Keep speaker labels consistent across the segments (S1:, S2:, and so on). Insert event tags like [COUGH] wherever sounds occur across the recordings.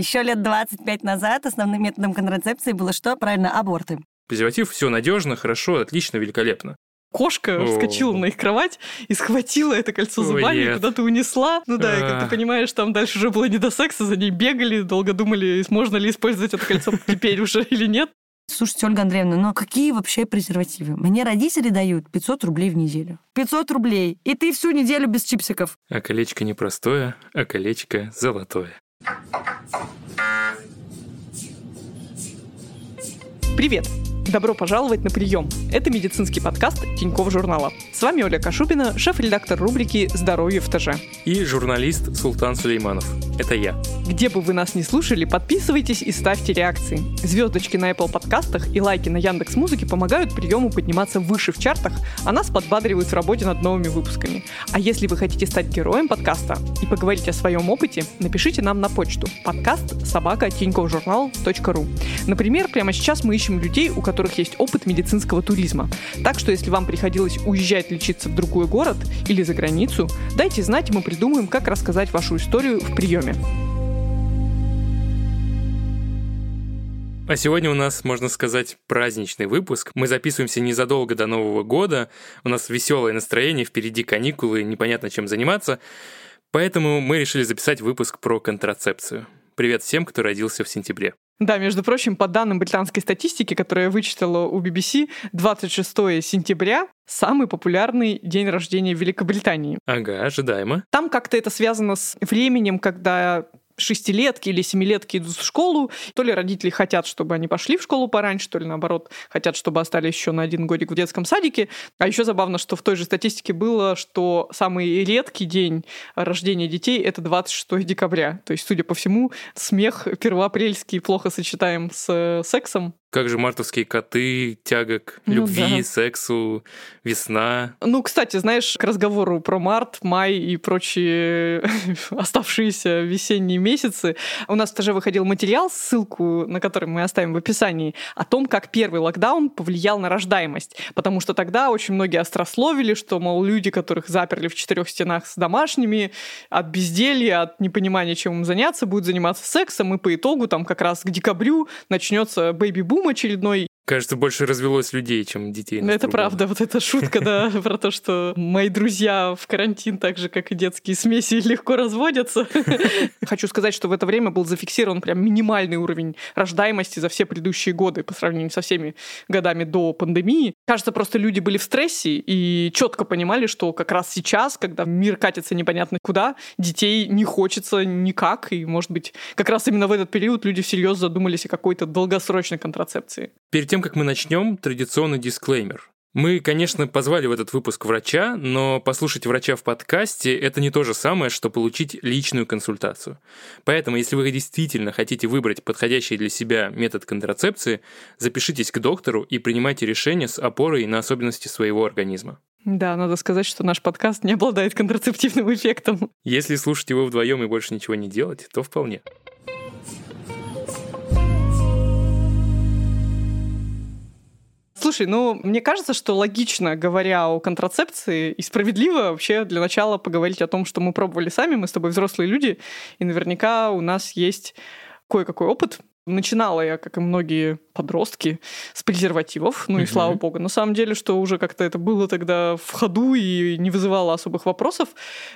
S1: Еще лет 25 назад основным методом контрацепции было что? Правильно, аборты.
S2: Презерватив все надежно, хорошо, отлично, великолепно.
S3: Кошка
S2: О.
S3: вскочила на их кровать и схватила это кольцо зубами и куда-то унесла. Ну да, и как
S2: А.
S3: ты понимаешь, там дальше уже было не до секса, за ней бегали, долго думали, можно ли использовать это кольцо теперь уже или нет.
S1: Слушайте, Ольга Андреевна, но какие вообще презервативы? Мне родители дают 500 рублей в неделю. 500 рублей. И ты всю неделю без чипсиков.
S2: А колечко не простое, а колечко золотое.
S3: Привет! Добро пожаловать на прием. Это медицинский подкаст Тинькофф журнала. С вами Оля Кашубина, шеф-редактор рубрики «Здоровье в ТЖ».
S2: И журналист Султан Сулейманов. Это я.
S3: Где бы вы нас не слушали, подписывайтесь и ставьте реакции. Звездочки на Apple подкастах и лайки на Яндекс Музыке помогают приему подниматься выше в чартах, а нас подбадривают в работе над новыми выпусками. А если вы хотите стать героем подкаста и поговорить о своем опыте, напишите нам на почту подкаст собака ру. Например, прямо сейчас мы ищем людей, у которых есть опыт медицинского туризма. Так что если вам приходилось уезжать лечиться в другой город или за границу, дайте знать, мы придумаем, как рассказать вашу историю в приеме.
S2: А сегодня у нас, можно сказать, праздничный выпуск. Мы записываемся незадолго до Нового года. У нас веселое настроение, впереди каникулы, непонятно чем заниматься. Поэтому мы решили записать выпуск про контрацепцию. Привет всем, кто родился в сентябре.
S3: Да, между прочим, по данным британской статистики, которую я вычитала у BBC, 26 сентября — самый популярный день рождения в Великобритании.
S2: Ага, ожидаемо.
S3: Там как-то это связано с временем, когда шестилетки или семилетки идут в школу, то ли родители хотят, чтобы они пошли в школу пораньше, то ли наоборот хотят, чтобы остались еще на один годик в детском садике. А еще забавно, что в той же статистике было, что самый редкий день рождения детей — это 26 декабря. То есть, судя по всему, смех первоапрельский плохо сочетаем с э, сексом.
S2: Как же мартовские коты, тяга к
S3: Ну
S2: любви,
S3: да.
S2: сексу, весна.
S3: Ну, кстати, знаешь, к разговору про март, май и прочие [LAUGHS] оставшиеся весенние месяцы, у нас тоже выходил материал, ссылку на который мы оставим в описании, о том, как первый локдаун повлиял на рождаемость. Потому что тогда очень многие острословили, что, мол, люди, которых заперли в четырех стенах с домашними, от безделья, от непонимания, чем им заняться, будут заниматься сексом, и по итогу там как раз к декабрю начнется бэйби-бум очередной,
S2: Кажется, больше развелось людей, чем детей.
S3: ну, это правда, вот эта шутка, да, [LAUGHS] про то, что мои друзья в карантин, так же, как и детские смеси, [LAUGHS] легко разводятся. [LAUGHS] Хочу сказать, что в это время был зафиксирован прям минимальный уровень рождаемости за все предыдущие годы по сравнению со всеми годами до пандемии. Кажется, просто люди были в стрессе и четко понимали, что как раз сейчас, когда мир катится непонятно куда, детей не хочется никак, и, может быть, как раз именно в этот период люди всерьез задумались о какой-то долгосрочной контрацепции.
S2: Перед тем, как мы начнем, традиционный дисклеймер. Мы, конечно, позвали в этот выпуск врача, но послушать врача в подкасте – это не то же самое, что получить личную консультацию. Поэтому, если вы действительно хотите выбрать подходящий для себя метод контрацепции, запишитесь к доктору и принимайте решение с опорой на особенности своего организма.
S3: Да, надо сказать, что наш подкаст не обладает контрацептивным эффектом.
S2: Если слушать его вдвоем и больше ничего не делать, то вполне.
S3: Слушай, ну, мне кажется, что логично, говоря о контрацепции, и справедливо вообще для начала поговорить о том, что мы пробовали сами, мы с тобой взрослые люди, и наверняка у нас есть кое-какой опыт. Начинала я, как и многие подростки, с презервативов, ну и слава богу. На самом деле, что уже как-то это было тогда в ходу и не вызывало особых вопросов.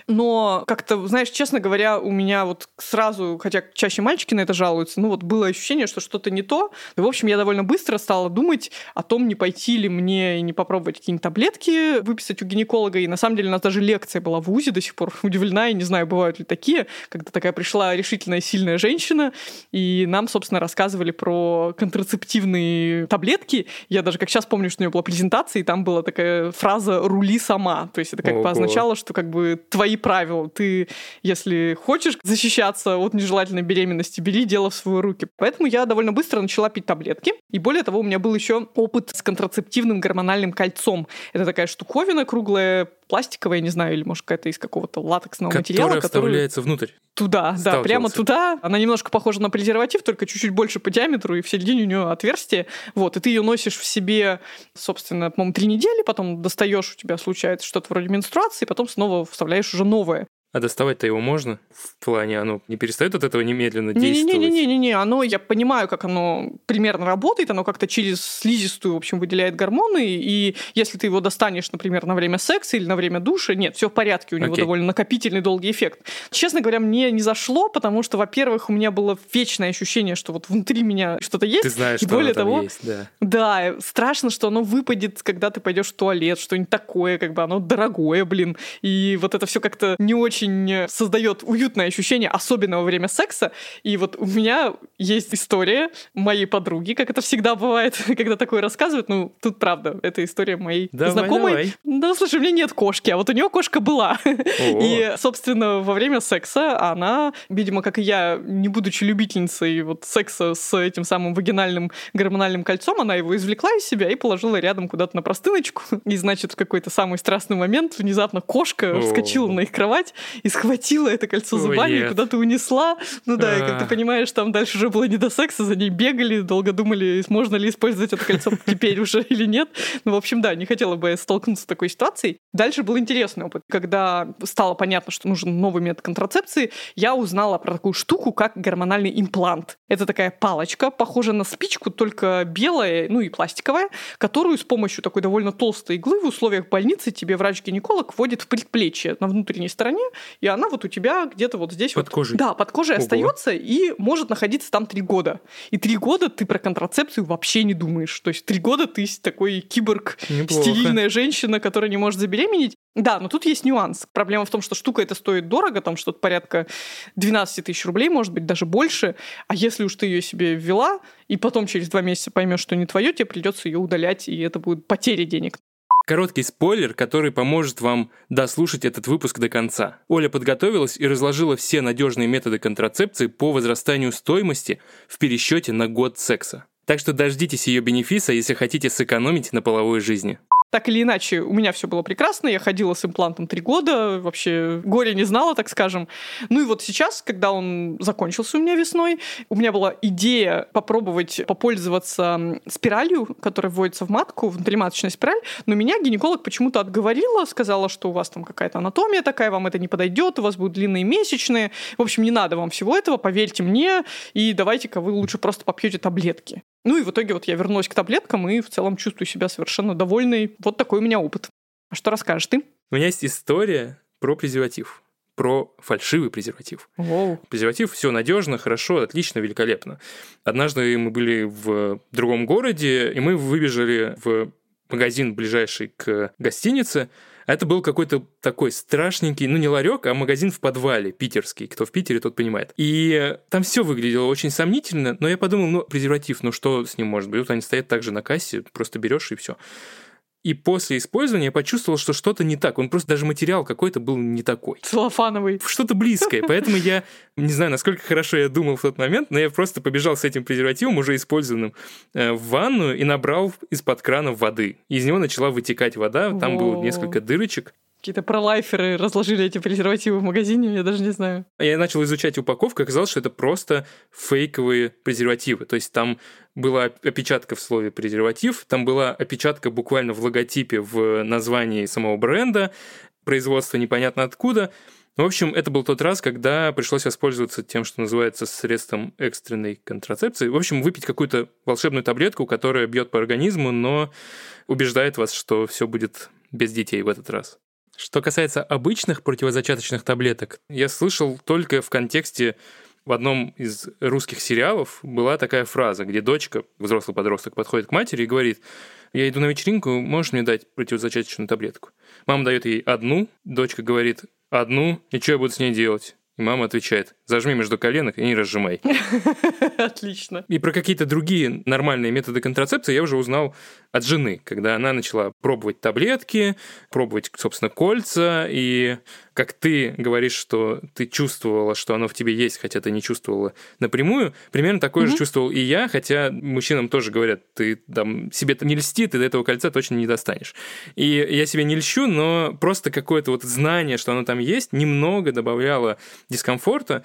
S3: Но как-то, знаешь, честно говоря, у меня вот сразу, хотя чаще мальчики на это жалуются, ну вот было ощущение, что что-то не то. И, в общем, я довольно быстро стала думать о том, не пойти ли мне и не попробовать какие-нибудь таблетки выписать у гинеколога. И на самом деле у нас даже лекция была в УЗИ, до сих пор [LAUGHS] удивлена, и не знаю, бывают ли такие, когда такая пришла решительная, сильная женщина, и нам, собственно, рассказывали про контрацептивные таблетки. Я даже как сейчас помню, что у нее была презентация, и там была такая фраза «рули сама». То есть это как бы означало, что как бы твои правила. Ты, если хочешь защищаться от нежелательной беременности, бери дело в свои руки. Поэтому я довольно быстро начала пить таблетки. И более того, у меня был еще опыт с контрацептивным гормональным кольцом. Это такая штуковина круглая, пластиковая, не знаю, или может какая-то из какого-то латексного материала,
S2: Которая вставляется внутрь.
S3: туда, да, прямо туда. Она немножко похожа на презерватив, только чуть-чуть больше по диаметру, и в середине у нее отверстие. Вот, и ты ее носишь в себе, собственно, по-моему, три недели, потом достаешь, у тебя случается что-то вроде менструации, потом снова вставляешь уже новое.
S2: А доставать-то его можно? В плане, оно не перестает от этого немедленно действовать?
S3: Не-не-не, оно, я понимаю, как оно примерно работает, оно как-то через слизистую, в общем, выделяет гормоны, и если ты его достанешь, например, на время секса или на время душа, нет, все в порядке, у него okay. довольно накопительный долгий эффект. Честно говоря, мне не зашло, потому что, во-первых, у меня было вечное ощущение, что вот внутри меня что-то есть.
S2: Ты знаешь,
S3: и
S2: что
S3: более того,
S2: есть, да.
S3: Да, страшно, что оно выпадет, когда ты пойдешь в туалет, что-нибудь такое, как бы оно дорогое, блин. И вот это все как-то не очень очень создает уютное ощущение, особенно во время секса. И вот у меня есть история моей подруги, как это всегда бывает, [LAUGHS] когда такое рассказывают. Ну, тут правда, это история моей
S2: давай,
S3: знакомой.
S2: Давай.
S3: Да, слушай, у меня нет кошки, а вот у нее кошка была. [LAUGHS] О. И, собственно, во время секса она, видимо, как и я, не будучи любительницей вот секса с этим самым вагинальным гормональным кольцом, она его извлекла из себя и положила рядом куда-то на простыночку. [LAUGHS] И, значит, в какой-то самый страстный момент внезапно кошка О. вскочила на их кровать и схватила это кольцо зубами и куда-то унесла. Ну да, и как ты понимаешь, там дальше уже было не до секса, за ней бегали, долго думали, можно ли использовать это кольцо теперь уже [LAUGHS] или нет. Ну, в общем, да, не хотела бы столкнуться с такой ситуацией. Дальше был интересный опыт. Когда стало понятно, что нужен новый метод контрацепции, я узнала про такую штуку, как гормональный имплант. Это такая палочка, похожая на спичку, только белая, ну и пластиковая, которую с помощью такой довольно толстой иглы в условиях больницы тебе врач-гинеколог вводит в предплечье на внутренней стороне, и она вот у тебя где-то вот здесь
S2: под
S3: вот...
S2: кожей.
S3: Да, под кожей Ого. остается и может находиться там три года. И три года ты про контрацепцию вообще не думаешь. То есть три года ты такой киборг, Неплохо. стерильная женщина, которая не может забеременеть. Да, но тут есть нюанс. Проблема в том, что штука это стоит дорого, там что-то порядка 12 тысяч рублей, может быть, даже больше. А если уж ты ее себе ввела, и потом через два месяца поймешь, что не твое, тебе придется ее удалять, и это будет потеря денег.
S2: Короткий спойлер, который поможет вам дослушать этот выпуск до конца. Оля подготовилась и разложила все надежные методы контрацепции по возрастанию стоимости в пересчете на год секса. Так что дождитесь ее бенефиса, если хотите сэкономить на половой жизни.
S3: Так или иначе, у меня все было прекрасно, я ходила с имплантом три года, вообще горе не знала, так скажем. Ну и вот сейчас, когда он закончился у меня весной, у меня была идея попробовать попользоваться спиралью, которая вводится в матку, внутриматочная спираль, но меня гинеколог почему-то отговорила, сказала, что у вас там какая-то анатомия такая, вам это не подойдет, у вас будут длинные месячные. В общем, не надо вам всего этого, поверьте мне, и давайте-ка вы лучше просто попьете таблетки. Ну и в итоге вот я вернулась к таблеткам и в целом чувствую себя совершенно довольной. Вот такой у меня опыт. А что расскажешь ты?
S2: У меня есть история про презерватив про фальшивый презерватив.
S3: Воу.
S2: Презерватив все надежно, хорошо, отлично, великолепно. Однажды мы были в другом городе, и мы выбежали в магазин ближайший к гостинице, это был какой-то такой страшненький, ну не ларек, а магазин в подвале, питерский. Кто в Питере, тот понимает. И там все выглядело очень сомнительно, но я подумал, ну, презерватив, ну что с ним может быть? Вот они стоят также на кассе, просто берешь и все. И после использования я почувствовал, что что-то не так. Он просто даже материал какой-то был не такой.
S3: Целлофановый.
S2: Что-то близкое. Поэтому я не знаю, насколько хорошо я думал в тот момент, но я просто побежал с этим презервативом, уже использованным, э, в ванную и набрал из-под крана воды. Из него начала вытекать вода. Там было несколько дырочек.
S3: Какие-то пролайферы разложили эти презервативы в магазине, я даже не знаю.
S2: Я начал изучать упаковку, оказалось, что это просто фейковые презервативы. То есть там была опечатка в слове презерватив, там была опечатка буквально в логотипе в названии самого бренда, производство непонятно откуда. В общем, это был тот раз, когда пришлось воспользоваться тем, что называется средством экстренной контрацепции. В общем, выпить какую-то волшебную таблетку, которая бьет по организму, но убеждает вас, что все будет без детей в этот раз. Что касается обычных противозачаточных таблеток, я слышал только в контексте в одном из русских сериалов была такая фраза, где дочка, взрослый подросток, подходит к матери и говорит, я иду на вечеринку, можешь мне дать противозачаточную таблетку? Мама дает ей одну, дочка говорит, одну, и что я буду с ней делать? И мама отвечает, зажми между коленок и не разжимай. [LAUGHS]
S3: Отлично.
S2: И про какие-то другие нормальные методы контрацепции я уже узнал от жены, когда она начала пробовать таблетки, пробовать, собственно, кольца, и как ты говоришь, что ты чувствовала, что оно в тебе есть, хотя ты не чувствовала напрямую, примерно такое mm-hmm. же чувствовал и я, хотя мужчинам тоже говорят, ты там себе-то не льсти, ты до этого кольца точно не достанешь. И я себе не льщу, но просто какое-то вот знание, что оно там есть, немного добавляло дискомфорта,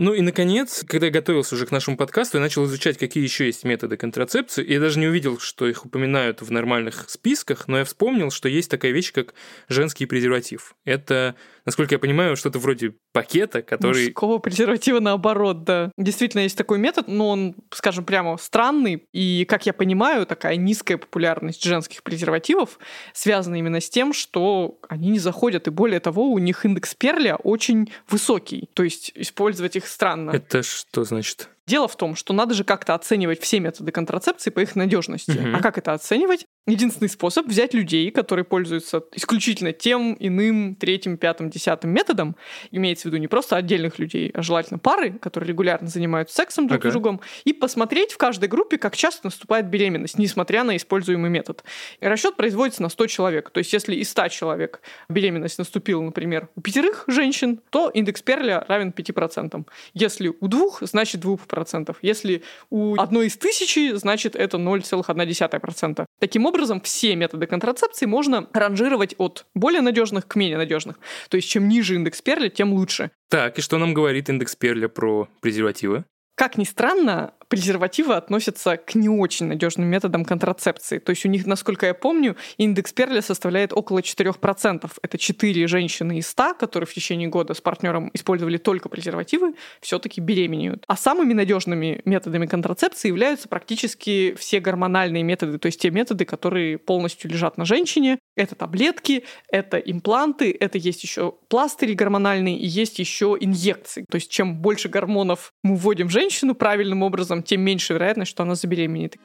S2: Ну и, наконец, когда я готовился уже к нашему подкасту, я начал изучать, какие еще есть методы контрацепции. И я даже не увидел, что их упоминают в нормальных списках, но я вспомнил, что есть такая вещь, как женский презерватив. Это, насколько я понимаю, что-то вроде пакета, который...
S3: Мужского презерватива наоборот, да. Действительно есть такой метод, но он, скажем прямо, странный. И, как я понимаю, такая низкая популярность женских презервативов связана именно с тем, что они не заходят. И более того, у них индекс перля очень высокий. То есть использовать их странно.
S2: Это что значит?
S3: Дело в том, что надо же как-то оценивать все методы контрацепции по их надежности.
S2: Мгм.
S3: А как это оценивать? Единственный способ взять людей, которые пользуются исключительно тем, иным, третьим, пятым, десятым методом, имеется в виду не просто отдельных людей, а желательно пары, которые регулярно занимаются сексом друг
S2: Ага.
S3: с другом, и посмотреть в каждой группе, как часто наступает беременность, несмотря на используемый метод. Расчет производится на 100 человек. То есть, если из 100 человек беременность наступила, например, у пятерых женщин, то индекс Перля равен 5%. Если у двух, значит 2%. Если у одной из тысячи, значит это 0,1%. Таким образом, все методы контрацепции можно ранжировать от более надежных к менее надежных. То есть, чем ниже индекс Перля, тем лучше.
S2: Так, и что нам говорит индекс Перля про презервативы?
S3: Как ни странно, презервативы относятся к не очень надежным методам контрацепции. То есть у них, насколько я помню, индекс Перля составляет около 4%. Это 4 женщины из 100, которые в течение года с партнером использовали только презервативы, все-таки беременеют. А самыми надежными методами контрацепции являются практически все гормональные методы, то есть те методы, которые полностью лежат на женщине. Это таблетки, это импланты, это есть еще пластыри гормональные и есть еще инъекции. То есть чем больше гормонов мы вводим в женщину правильным образом, тем меньше вероятность, что она забеременеет.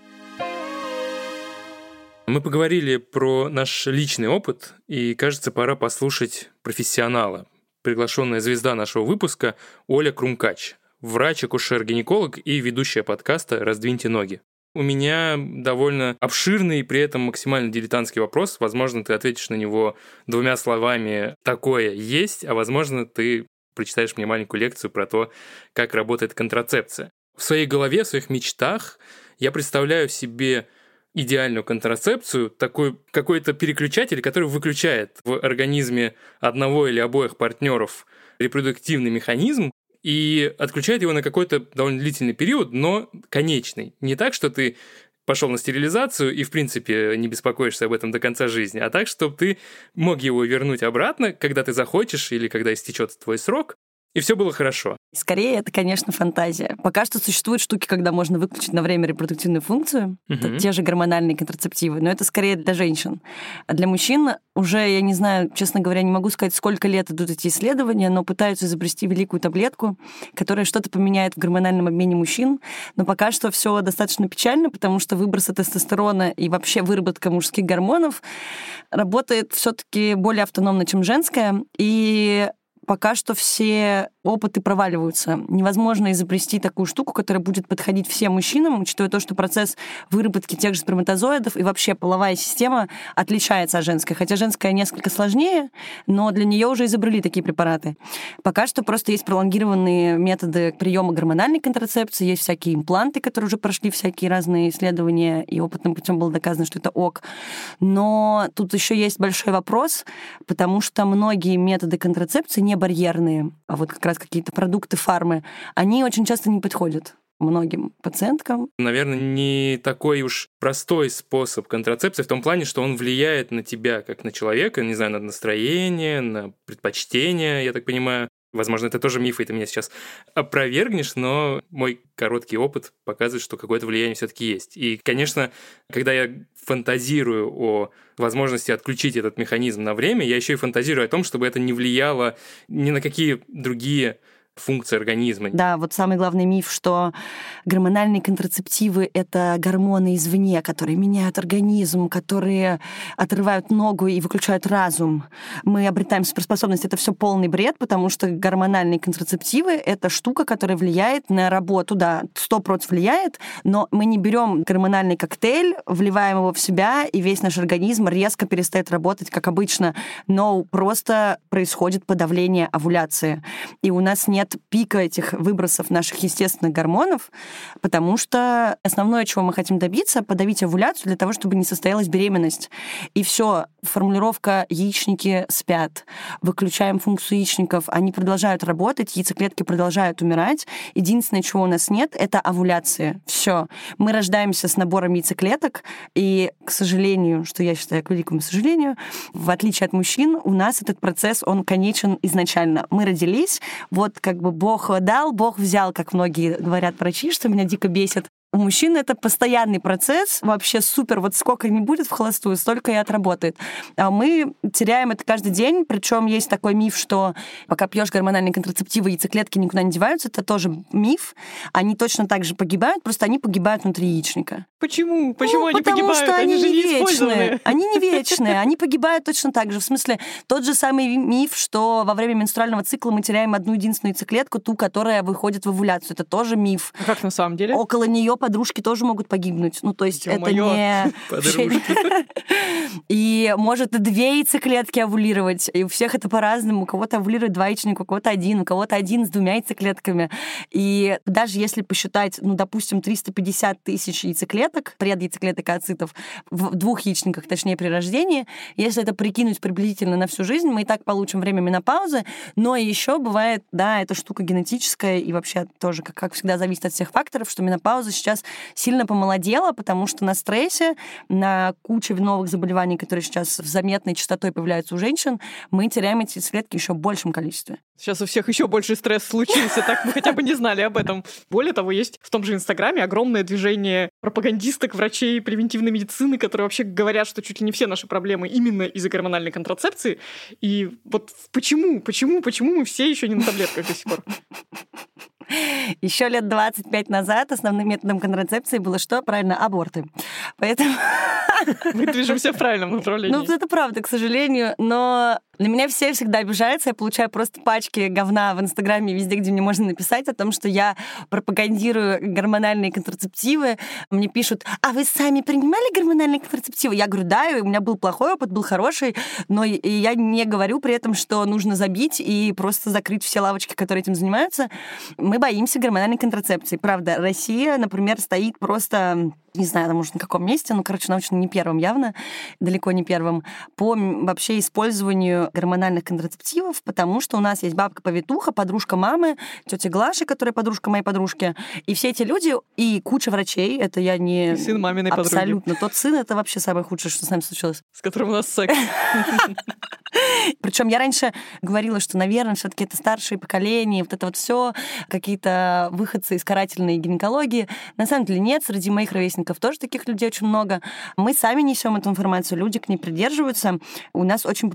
S2: Мы поговорили про наш личный опыт, и, кажется, пора послушать профессионала. Приглашенная звезда нашего выпуска Оля Крумкач, врач-акушер-гинеколог и ведущая подкаста «Раздвиньте ноги». У меня довольно обширный и при этом максимально дилетантский вопрос. Возможно, ты ответишь на него двумя словами «такое есть», а возможно, ты прочитаешь мне маленькую лекцию про то, как работает контрацепция. В своей голове, в своих мечтах я представляю себе идеальную контрацепцию, такой какой-то переключатель, который выключает в организме одного или обоих партнеров репродуктивный механизм и отключает его на какой-то довольно длительный период, но конечный. Не так, что ты пошел на стерилизацию и, в принципе, не беспокоишься об этом до конца жизни, а так, чтобы ты мог его вернуть обратно, когда ты захочешь или когда истечет твой срок, и все было хорошо.
S1: Скорее, это, конечно, фантазия. Пока что существуют штуки, когда можно выключить на время репродуктивную функцию,
S2: Мгм.
S1: это те же гормональные контрацептивы, но это скорее для женщин. А для мужчин уже, я не знаю, честно говоря, не могу сказать, сколько лет идут эти исследования, но пытаются изобрести великую таблетку, которая что-то поменяет в гормональном обмене мужчин, но пока что все достаточно печально, потому что выбросы тестостерона и вообще выработка мужских гормонов работает все-таки более автономно, чем женская, и пока что все опыты проваливаются. Невозможно изобрести такую штуку, которая будет подходить всем мужчинам, учитывая то, что процесс выработки тех же сперматозоидов и вообще половая система отличается от женской. Хотя женская несколько сложнее, но для нее уже изобрели такие препараты. Пока что просто есть пролонгированные методы приема гормональной контрацепции, есть всякие импланты, которые уже прошли всякие разные исследования, и опытным путем было доказано, что это ок. Но тут еще есть большой вопрос, потому что многие методы контрацепции не барьерные, а вот как раз какие-то продукты фармы, они очень часто не подходят многим пациенткам.
S2: Наверное, не такой уж простой способ контрацепции в том плане, что он влияет на тебя как на человека, не знаю, на настроение, на предпочтения, я так понимаю. Возможно, это тоже миф, и ты меня сейчас опровергнешь, но мой короткий опыт показывает, что какое-то влияние все-таки есть. И, конечно, когда я фантазирую о возможности отключить этот механизм на время, я еще и фантазирую о том, чтобы это не влияло ни на какие другие функции организма.
S1: Да, вот самый главный миф, что гормональные контрацептивы — это гормоны извне, которые меняют организм, которые отрывают ногу и выключают разум. Мы обретаем суперспособность. Это все полный бред, потому что гормональные контрацептивы — это штука, которая влияет на работу, да, сто процентов влияет, но мы не берем гормональный коктейль, вливаем его в себя, и весь наш организм резко перестает работать, как обычно. Но просто происходит подавление овуляции. И у нас нет нет пика этих выбросов наших естественных гормонов, потому что основное, чего мы хотим добиться, подавить овуляцию для того, чтобы не состоялась беременность. И все, формулировка «яичники спят», выключаем функцию яичников, они продолжают работать, яйцеклетки продолжают умирать. Единственное, чего у нас нет, это овуляция. Все. Мы рождаемся с набором яйцеклеток, и, к сожалению, что я считаю к великому сожалению, в отличие от мужчин, у нас этот процесс, он конечен изначально. Мы родились, вот как бы Бог дал, Бог взял, как многие говорят врачи, что меня дико бесит. У мужчин это постоянный процесс, вообще супер, вот сколько не будет в холостую, столько и отработает. А мы теряем это каждый день, причем есть такой миф, что пока пьешь гормональные контрацептивы, яйцеклетки никуда не деваются, это тоже миф. Они точно так же погибают, просто они погибают внутри яичника.
S3: Почему? Почему
S1: ну,
S3: они
S1: потому
S3: погибают?
S1: что они,
S3: они
S1: не вечные. Они не [LAUGHS] вечные, они погибают точно так же. В смысле, тот же самый миф, что во время менструального цикла мы теряем одну единственную яйцеклетку, ту, которая выходит в овуляцию. Это тоже миф.
S3: А Как на самом деле?
S1: Около нее подружки тоже могут погибнуть. Ну, то есть это
S3: Ё-моё.
S1: не... [LAUGHS]
S2: Подружки. [LAUGHS]
S1: И может и две яйцеклетки овулировать. И у всех это по-разному. У кого-то овулирует два яичника, у кого-то один, у кого-то один с двумя яйцеклетками. И даже если посчитать, ну, допустим, 350 тысяч яйцеклеток, предяйцеклеток и ацитов в двух яичниках, точнее, при рождении, если это прикинуть приблизительно на всю жизнь, мы и так получим время менопаузы. Но еще бывает, да, эта штука генетическая и вообще тоже, как, как всегда, зависит от всех факторов, что менопауза сейчас сильно помолодела, потому что на стрессе, на куче новых заболеваний, которые сейчас с заметной частотой появляются у женщин, мы теряем эти яйцеклетки еще в большем количестве.
S3: Сейчас у всех еще больше стресс случился, так мы хотя бы не знали об этом. Более того, есть в том же Инстаграме огромное движение пропагандисток, врачей превентивной медицины, которые вообще говорят, что чуть ли не все наши проблемы именно из-за гормональной контрацепции. И вот почему, почему, почему мы все еще не на таблетках до сих пор?
S1: Еще лет 25 назад основным методом контрацепции было что? Правильно, аборты. Поэтому...
S3: Мы движемся в правильном направлении.
S1: Ну, это правда, к сожалению, но на меня все всегда обижаются, я получаю просто пачки говна в Инстаграме, везде, где мне можно написать о том, что я пропагандирую гормональные контрацептивы. Мне пишут, а вы сами принимали гормональные контрацептивы? Я говорю, да, у меня был плохой опыт, был хороший, но я не говорю при этом, что нужно забить и просто закрыть все лавочки, которые этим занимаются. Мы боимся гормональной контрацепции. Правда, Россия, например, стоит просто не знаю, там, может, на каком месте, ну, короче, научно не первым явно, далеко не первым, по вообще использованию гормональных контрацептивов, потому что у нас есть бабка-повитуха, подружка мамы, тетя Глаша, которая подружка моей подружки, и все эти люди, и куча врачей, это я не...
S3: И сын маминой подруги.
S1: Абсолютно. Тот сын — это вообще самое худшее, что с нами случилось.
S3: С которым у нас секс. [LAUGHS]
S1: Причем я раньше говорила, что, наверное, все-таки это старшее поколение, вот это вот все какие-то выходцы из карательной гинекологии. На самом деле нет, среди моих ровесников тоже таких людей очень много. Мы сами несем эту информацию, люди к ней придерживаются. У нас очень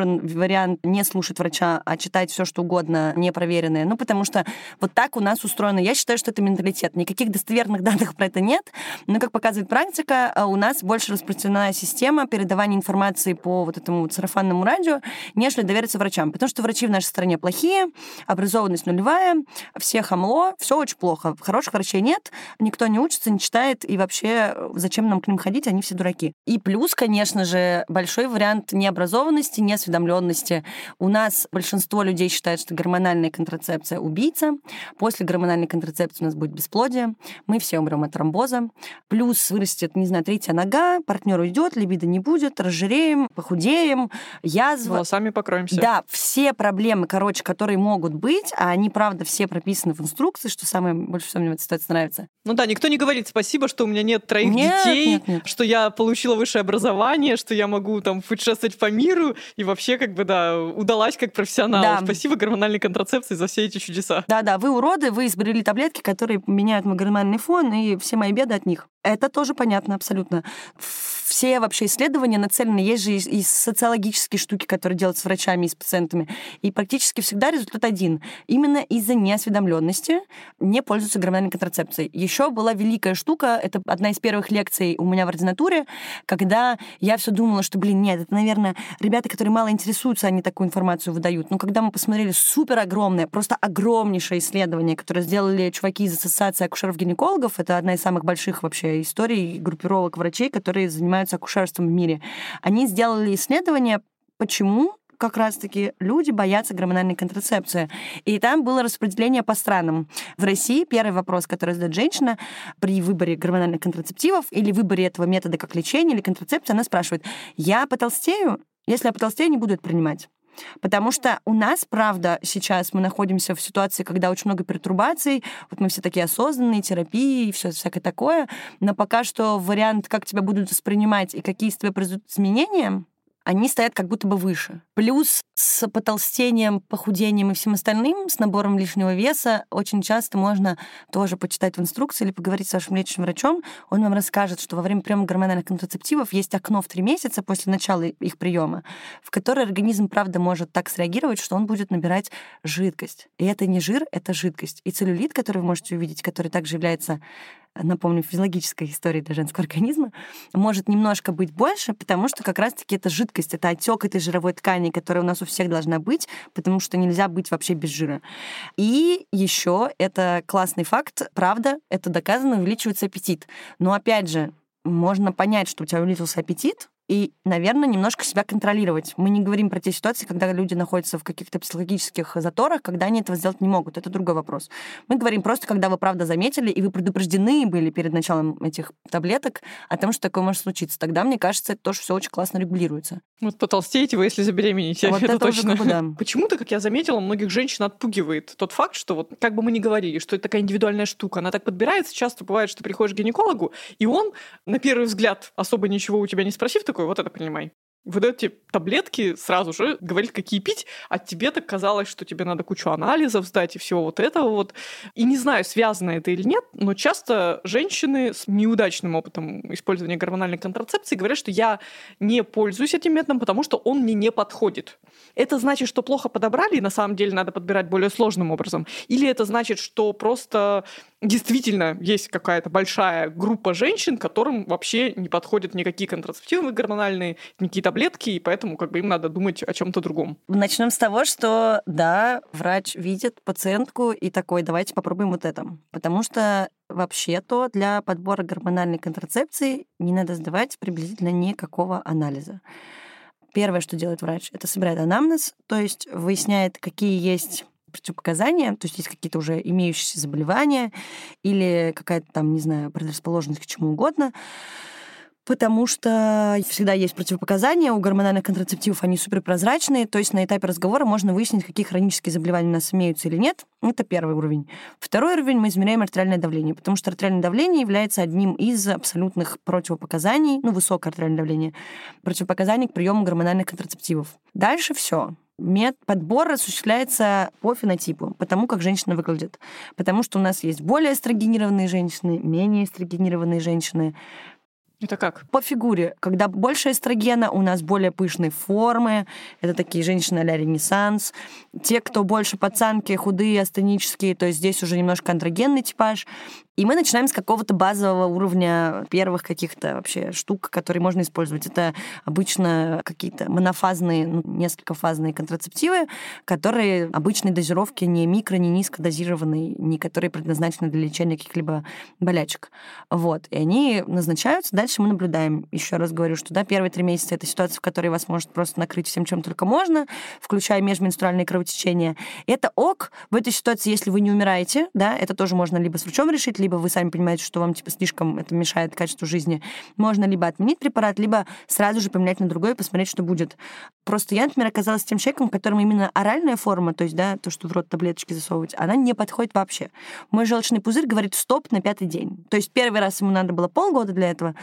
S1: популяризирован вариант не слушать врача, а читать все, что угодно, непроверенное. Ну, потому что вот так у нас устроено. Я считаю, что это менталитет. Никаких достоверных [LAUGHS] данных про это нет, но, как показывает практика, у нас больше распространена система передавания информации по вот этому сарафанному радио, нежели довериться врачам. Потому что врачи в нашей стране плохие, образованность нулевая, все хамло, все очень плохо. Хороших врачей нет, никто не учится, не читает, и вообще зачем нам к ним ходить, они все дураки. И плюс, конечно же, большой вариант необразованности, неосведомленности. У нас большинство людей считает, что гормональная контрацепция убийца. После гормональной контрацепции у нас будет бесплодие. Мы все умрем от тромбоза. Плюс вырастет, не знаю, третья нога, партнер уйдет, либидо не будет, разжиреем, похудеем, язва.
S3: Волосами покроемся.
S1: Да, все проблемы, короче, которые могут быть, а они, правда, все прописаны в инструкции, что самое больше всего мне в этой ситуации нравится.
S3: Ну да, никто не говорит спасибо, что у меня нет троих
S1: Нет,
S3: детей,
S1: нет, нет.
S3: что я получила высшее образование, что я могу там путешествовать по миру и вообще как бы да удалась как профессионал.
S1: Да.
S3: Спасибо гормональной контрацепции за все эти чудеса.
S1: Да-да, вы уроды, вы изобрели таблетки, которые меняют мой гормональный фон, и все мои беды от них. Это тоже понятно абсолютно. Все вообще исследования нацелены, есть же и, и социологические штуки, которые делаются с врачами и с пациентами, и практически всегда результат один. Именно из-за неосведомленности не пользуются гормональной контрацепцией. Еще была великая штука, это одна из первых лекций у меня в ординатуре, когда я все думала, что, блин, нет, это, наверное, ребята, которые мало интересуются, они такую информацию выдают. Но когда мы посмотрели супер огромное, просто огромнейшее исследование, которое сделали чуваки из Ассоциации акушеров-гинекологов, это одна из самых больших вообще историй группировок врачей, которые занимаются акушерством в мире, они сделали исследование, почему как раз-таки люди боятся гормональной контрацепции. И там было распределение по странам. В России первый вопрос, который задает женщина при выборе гормональных контрацептивов или выборе этого метода как лечения или контрацепции, она спрашивает, я потолстею? Если я потолстею, не буду это принимать. Потому что у нас, правда, сейчас мы находимся в ситуации, когда очень много пертурбаций, вот мы все такие осознанные, терапии и все всякое такое, но пока что вариант, как тебя будут воспринимать и какие из тебя произойдут изменения, они стоят как будто бы выше. Плюс с потолстением, похудением и всем остальным, с набором лишнего веса, очень часто можно тоже почитать в инструкции или поговорить с вашим лечащим врачом. Он вам расскажет, что во время приема гормональных контрацептивов есть окно в три месяца после начала их приема, в которое организм, правда, может так среагировать, что он будет набирать жидкость. И это не жир, это жидкость. И целлюлит, который вы можете увидеть, который также является напомню, физиологической истории для женского организма, может немножко быть больше, потому что как раз-таки это жидкость, это отек этой жировой ткани, которая у нас у всех должна быть, потому что нельзя быть вообще без жира. И еще это классный факт, правда, это доказано, увеличивается аппетит. Но опять же, можно понять, что у тебя увеличился аппетит, и, наверное, немножко себя контролировать. Мы не говорим про те ситуации, когда люди находятся в каких-то психологических заторах, когда они этого сделать не могут. Это другой вопрос. Мы говорим просто, когда вы правда заметили, и вы предупреждены были перед началом этих таблеток о том, что такое может случиться. Тогда, мне кажется, это тоже все очень классно регулируется.
S3: Вот потолстеете вы, если забеременеете.
S1: Вот [LAUGHS] это, это точно. Уже, да.
S3: Почему-то, как я заметила, многих женщин отпугивает тот факт, что вот как бы мы ни говорили, что это такая индивидуальная штука, она так подбирается. Часто бывает, что приходишь к гинекологу, и он, на первый взгляд, особо ничего у тебя не спросив, такой, такой, вот это принимай. Выдает тебе таблетки, сразу же говорит, какие пить, а тебе так казалось, что тебе надо кучу анализов сдать и всего вот этого вот. И не знаю, связано это или нет, но часто женщины с неудачным опытом использования гормональной контрацепции говорят, что я не пользуюсь этим методом, потому что он мне не подходит. Это значит, что плохо подобрали, и на самом деле надо подбирать более сложным образом? Или это значит, что просто действительно есть какая-то большая группа женщин, которым вообще не подходят никакие контрацептивы гормональные, никакие таблетки, и поэтому как бы им надо думать о чем-то другом.
S1: Начнем с того, что да, врач видит пациентку и такой, давайте попробуем вот это. Потому что вообще-то для подбора гормональной контрацепции не надо сдавать приблизительно никакого анализа. Первое, что делает врач, это собирает анамнез, то есть выясняет, какие есть противопоказания, то есть есть какие-то уже имеющиеся заболевания или какая-то там, не знаю, предрасположенность к чему угодно, потому что всегда есть противопоказания, у гормональных контрацептивов они суперпрозрачные, то есть на этапе разговора можно выяснить, какие хронические заболевания у нас имеются или нет. Это первый уровень. Второй уровень мы измеряем артериальное давление, потому что артериальное давление является одним из абсолютных противопоказаний, ну, высокое артериальное давление, противопоказаний к приему гормональных контрацептивов. Дальше все. Мет подбор осуществляется по фенотипу, по тому, как женщина выглядит. Потому что у нас есть более эстрогенированные женщины, менее эстрогенированные женщины.
S3: Это как?
S1: По фигуре. Когда больше эстрогена, у нас более пышные формы. Это такие женщины а ренессанс. Те, кто больше пацанки, худые, астенические, то есть здесь уже немножко андрогенный типаж. И мы начинаем с какого-то базового уровня первых каких-то вообще штук, которые можно использовать. Это обычно какие-то монофазные, ну, несколькофазные контрацептивы, которые обычной дозировки не микро, не низкодозированные, не которые предназначены для лечения каких-либо болячек. Вот. И они назначаются. Дальше мы наблюдаем. Еще раз говорю, что да, первые три месяца это ситуация, в которой вас может просто накрыть всем, чем только можно, включая межменструальные кровотечения. Это ок. В этой ситуации, если вы не умираете, да, это тоже можно либо с врачом решить, либо вы сами понимаете, что вам типа слишком это мешает качеству жизни, можно либо отменить препарат, либо сразу же поменять на другой и посмотреть, что будет. Просто я, например, оказалась тем человеком, которому именно оральная форма, то есть, да, то, что в рот таблеточки засовывать, она не подходит вообще. Мой желчный пузырь говорит стоп на пятый день. То есть первый раз ему надо было полгода для этого,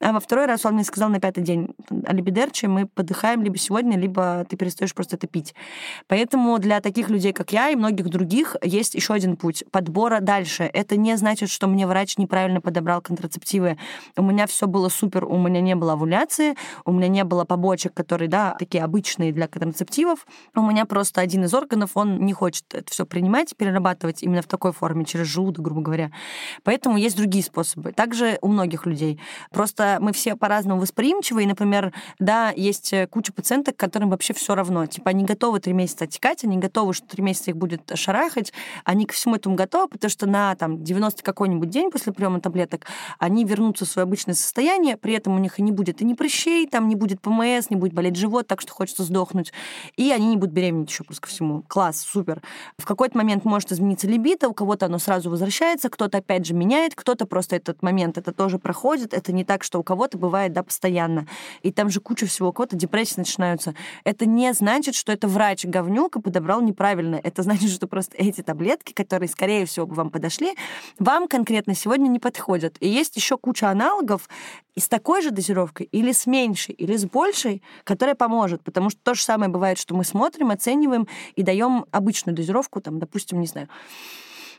S1: а во второй раз он мне сказал на пятый день, алибидерчи, мы подыхаем либо сегодня, либо ты перестаешь просто это пить. Поэтому для таких людей, как я и многих других, есть еще один путь подбора дальше. Это не значит, значит, что мне врач неправильно подобрал контрацептивы. У меня все было супер, у меня не было овуляции, у меня не было побочек, которые, да, такие обычные для контрацептивов. У меня просто один из органов, он не хочет это все принимать, перерабатывать именно в такой форме, через желудок, грубо говоря. Поэтому есть другие способы. Также у многих людей. Просто мы все по-разному восприимчивы, и, например, да, есть куча пациенток, которым вообще все равно. Типа они готовы три месяца отекать, они готовы, что три месяца их будет шарахать, они ко всему этому готовы, потому что на там 90 какой-нибудь день после приема таблеток они вернутся в свое обычное состояние, при этом у них и не будет и ни прыщей, там не будет ПМС, не будет болеть живот, так что хочется сдохнуть, и они не будут беременеть еще плюс ко всему. Класс, супер. В какой-то момент может измениться либидо, у кого-то оно сразу возвращается, кто-то опять же меняет, кто-то просто этот момент, это тоже проходит, это не так, что у кого-то бывает, да, постоянно. И там же куча всего, у кого-то депрессии начинаются. Это не значит, что это врач говнюк и подобрал неправильно. Это [LAUGHS] значит, что просто эти таблетки, которые, скорее всего, бы вам подошли, вам конкретно сегодня не подходят. И есть еще куча аналогов с такой же дозировкой, или с меньшей, или с большей, которая поможет. Потому что то же самое бывает, что мы смотрим, оцениваем и даем обычную дозировку, там, допустим, не знаю,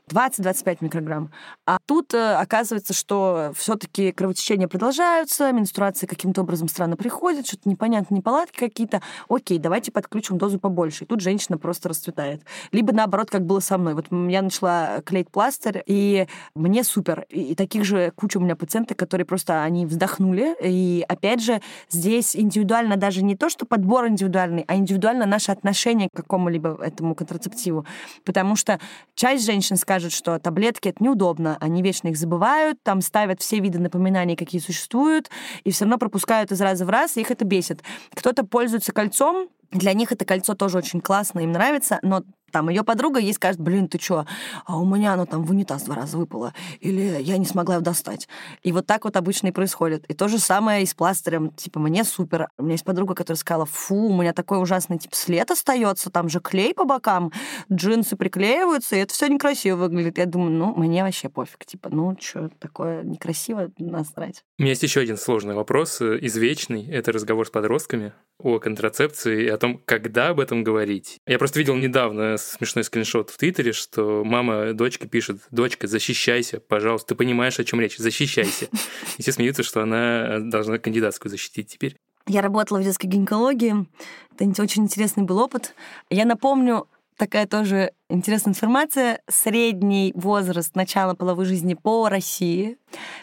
S1: 20-25 микрограмм. А тут э, оказывается, что все-таки кровотечения продолжаются, менструации каким-то образом странно приходят, что-то непонятно, неполадки какие-то. Окей, давайте подключим дозу побольше. И тут женщина просто расцветает. Либо наоборот, как было со мной. Вот я начала клеить пластырь, и мне супер. И таких же куча у меня пациентов, которые просто, они вздохнули. И опять же, здесь индивидуально даже не то, что подбор индивидуальный, а индивидуально наше отношение к какому-либо этому контрацептиву. Потому что часть женщин скажет, скажет, что таблетки это неудобно, они вечно их забывают, там ставят все виды напоминаний, какие существуют, и все равно пропускают из раза в раз, и их это бесит. Кто-то пользуется кольцом, для них это кольцо тоже очень классно, им нравится, но там ее подруга ей скажет, блин, ты чё, а у меня оно там в унитаз два раза выпало, или я не смогла его достать. И вот так вот обычно и происходит. И то же самое и с пластырем. Типа, мне супер. У меня есть подруга, которая сказала, фу, у меня такой ужасный тип след остается, там же клей по бокам, джинсы приклеиваются, и это все некрасиво выглядит. Я думаю, ну, мне вообще пофиг. Типа, ну, что такое некрасиво, насрать.
S2: У меня есть еще один сложный вопрос, э, извечный. Это разговор с подростками о контрацепции и о том, когда об этом говорить. Я просто видел недавно смешной скриншот в Твиттере, что мама дочке пишет, дочка, защищайся, пожалуйста, ты понимаешь, о чем речь, защищайся. И все смеются, что она должна кандидатскую защитить теперь.
S1: Я работала в детской гинекологии. Это очень интересный был опыт. Я напомню, такая тоже интересная информация. Средний возраст начала половой жизни по России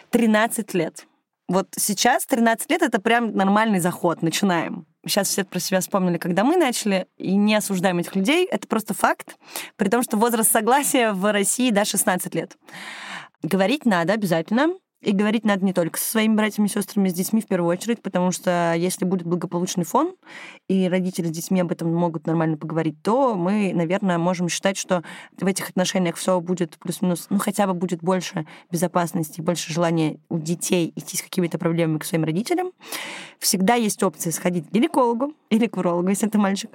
S1: 13 лет. Вот сейчас 13 лет — это прям нормальный заход, начинаем. Сейчас все про себя вспомнили, когда мы начали, и не осуждаем этих людей, это просто факт, при том, что возраст согласия в России, да, 16 лет. Говорить надо обязательно, и говорить надо не только со своими братьями сестрами, с детьми в первую очередь, потому что если будет благополучный фон, и родители с детьми об этом могут нормально поговорить, то мы, наверное, можем считать, что в этих отношениях все будет плюс-минус, ну, хотя бы будет больше безопасности, больше желания у детей идти с какими-то проблемами к своим родителям. Всегда есть опция сходить к гинекологу или к урологу, если это мальчик,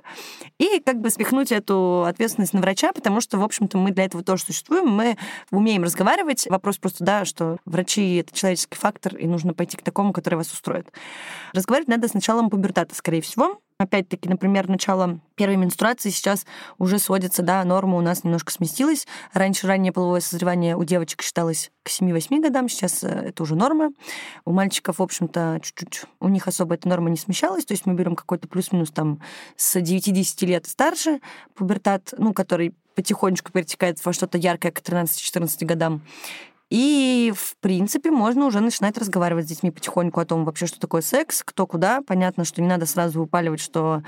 S1: и как бы спихнуть эту ответственность на врача, потому что, в общем-то, мы для этого тоже существуем, мы умеем разговаривать. Вопрос просто, да, что врачи это человеческий фактор, и нужно пойти к такому, который вас устроит. Разговаривать надо с началом пубертата, скорее всего. Опять-таки, например, начало первой менструации сейчас уже сводится, да, норма у нас немножко сместилась. Раньше раннее половое созревание у девочек считалось к 7-8 годам, сейчас э, это уже норма. У мальчиков, в общем-то, чуть-чуть у них особо эта норма не смещалась, то есть мы берем какой-то плюс-минус там с 9-10 лет старше пубертат, ну, который потихонечку перетекает во что-то яркое к 13-14 годам. И, в принципе, можно уже начинать разговаривать с детьми потихоньку о том вообще, что такое секс, кто куда. Понятно, что не надо сразу выпаливать, что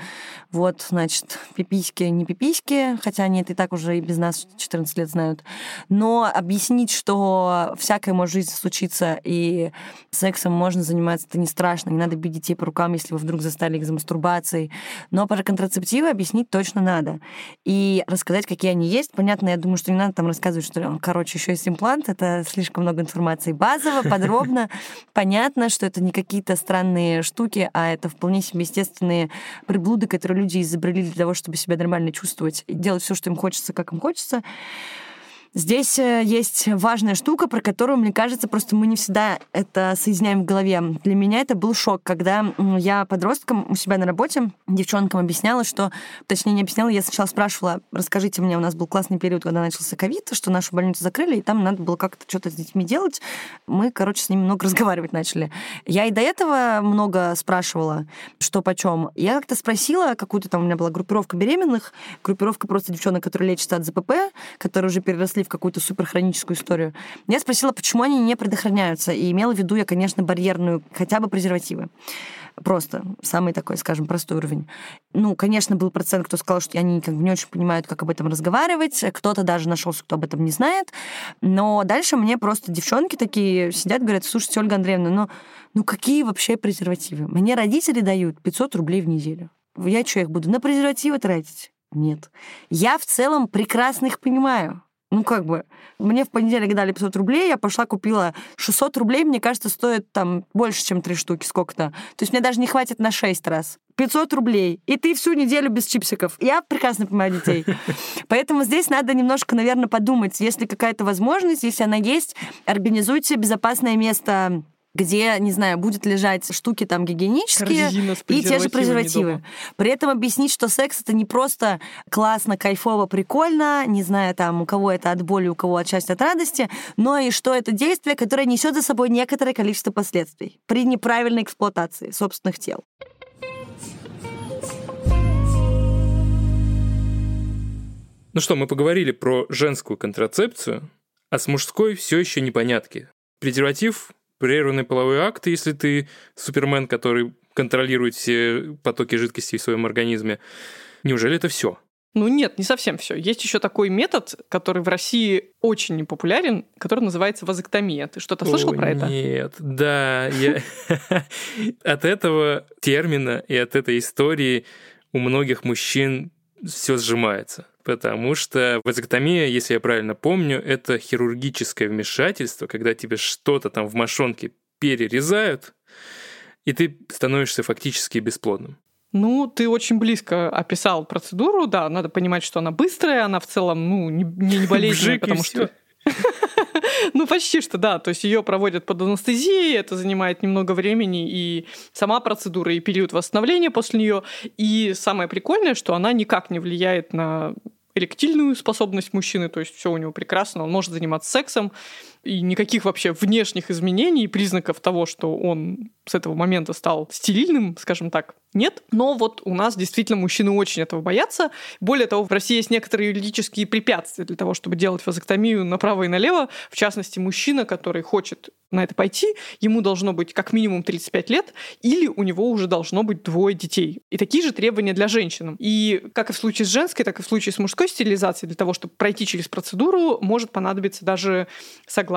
S1: вот, значит, пиписьки, не пиписьки, хотя они это и так уже и без нас 14 лет знают. Но объяснить, что всякое может в жизни случиться, и сексом можно заниматься, это не страшно, не надо бить детей по рукам, если вы вдруг застали их за мастурбацией. Но про контрацептивы объяснить точно надо. И рассказать, какие они есть. Понятно, я думаю, что не надо там рассказывать, что, короче, еще есть имплант, это слишком много информации. Базово, [LAUGHS] подробно, понятно, что это не какие-то странные штуки, а это вполне себе естественные приблуды, которые люди изобрели для того, чтобы себя нормально чувствовать и делать все, что им хочется, как им хочется. Здесь э, есть важная штука, про которую, мне кажется, просто мы не всегда это соединяем в голове. Для меня это был шок, когда я подросткам у себя на работе девчонкам объясняла, что... Точнее, не объясняла, я сначала спрашивала, расскажите мне, у нас был классный период, когда начался ковид, что нашу больницу закрыли, и там надо было как-то что-то с детьми делать. Мы, короче, с ними много [LAUGHS] разговаривать начали. Я и до этого много спрашивала, что почем. Я как-то спросила, какую-то там у меня была группировка беременных, группировка просто девчонок, которые лечатся от ЗПП, которые уже переросли в какую-то суперхроническую историю. Я спросила, почему они не предохраняются, и имела в виду я, конечно, барьерную, хотя бы презервативы. Просто самый такой, скажем, простой уровень. Ну, конечно, был процент, кто сказал, что они как бы не очень понимают, как об этом разговаривать. Кто-то даже нашелся, кто об этом не знает. Но дальше мне просто девчонки такие сидят, говорят, слушайте, Ольга Андреевна, ну, ну какие вообще презервативы? Мне родители дают 500 рублей в неделю. Я что, их буду на презервативы тратить? Нет. Я в целом прекрасно их понимаю. Ну, как бы, мне в понедельник дали 500 рублей, я пошла купила 600 рублей, мне кажется, стоит там больше, чем три штуки сколько-то. То есть мне даже не хватит на 6 раз. 500 рублей, и ты всю неделю без чипсиков. Я прекрасно понимаю детей. [LAUGHS] Поэтому здесь надо немножко, наверное, подумать, если какая-то возможность, если она есть, организуйте безопасное место где, не знаю, будет лежать штуки там гигиенические и те же презервативы. При этом объяснить, что секс это не просто классно, кайфово, прикольно, не знаю, там у кого это от боли, у кого от счастья, от радости, но и что это действие, которое несет за собой некоторое количество последствий при неправильной эксплуатации собственных тел.
S2: Ну что, мы поговорили про женскую контрацепцию, а с мужской все еще непонятки. Презерватив прерванный половой акт, если ты супермен, который контролирует все потоки жидкости в своем организме. Неужели это все?
S3: Ну нет, не совсем все. Есть еще такой метод, который в России очень непопулярен, который называется вазоктомия. Ты что-то слышал
S2: О,
S3: про это?
S2: Нет, да. [LAUGHS] От этого термина и от этой истории у многих мужчин все сжимается. Потому что вазоктомия, если я правильно помню, это хирургическое вмешательство, когда тебе что-то там в мошонке перерезают, и ты становишься фактически бесплодным.
S3: Ну, ты очень близко описал процедуру, да, надо понимать, что она быстрая, она в целом, ну, не, не [LAUGHS] болезненная, потому что... [LAUGHS] Ну, почти что, да. То есть ее проводят под анестезией, это занимает немного времени, и сама процедура, и период восстановления после нее. И самое прикольное, что она никак не влияет на эректильную способность мужчины, то есть все у него прекрасно, он может заниматься сексом, и никаких вообще внешних изменений, признаков того, что он с этого момента стал стерильным, скажем так, нет. Но вот у нас действительно мужчины очень этого боятся. Более того, в России есть некоторые юридические препятствия для того, чтобы делать вазоктомию направо и налево. В частности, мужчина, который хочет на это пойти, ему должно быть как минимум 35 лет, или у него уже должно быть двое детей. И такие же требования для женщин. И как и в случае с женской, так и в случае с мужской стерилизацией, для того, чтобы пройти через процедуру, может понадобиться даже согласие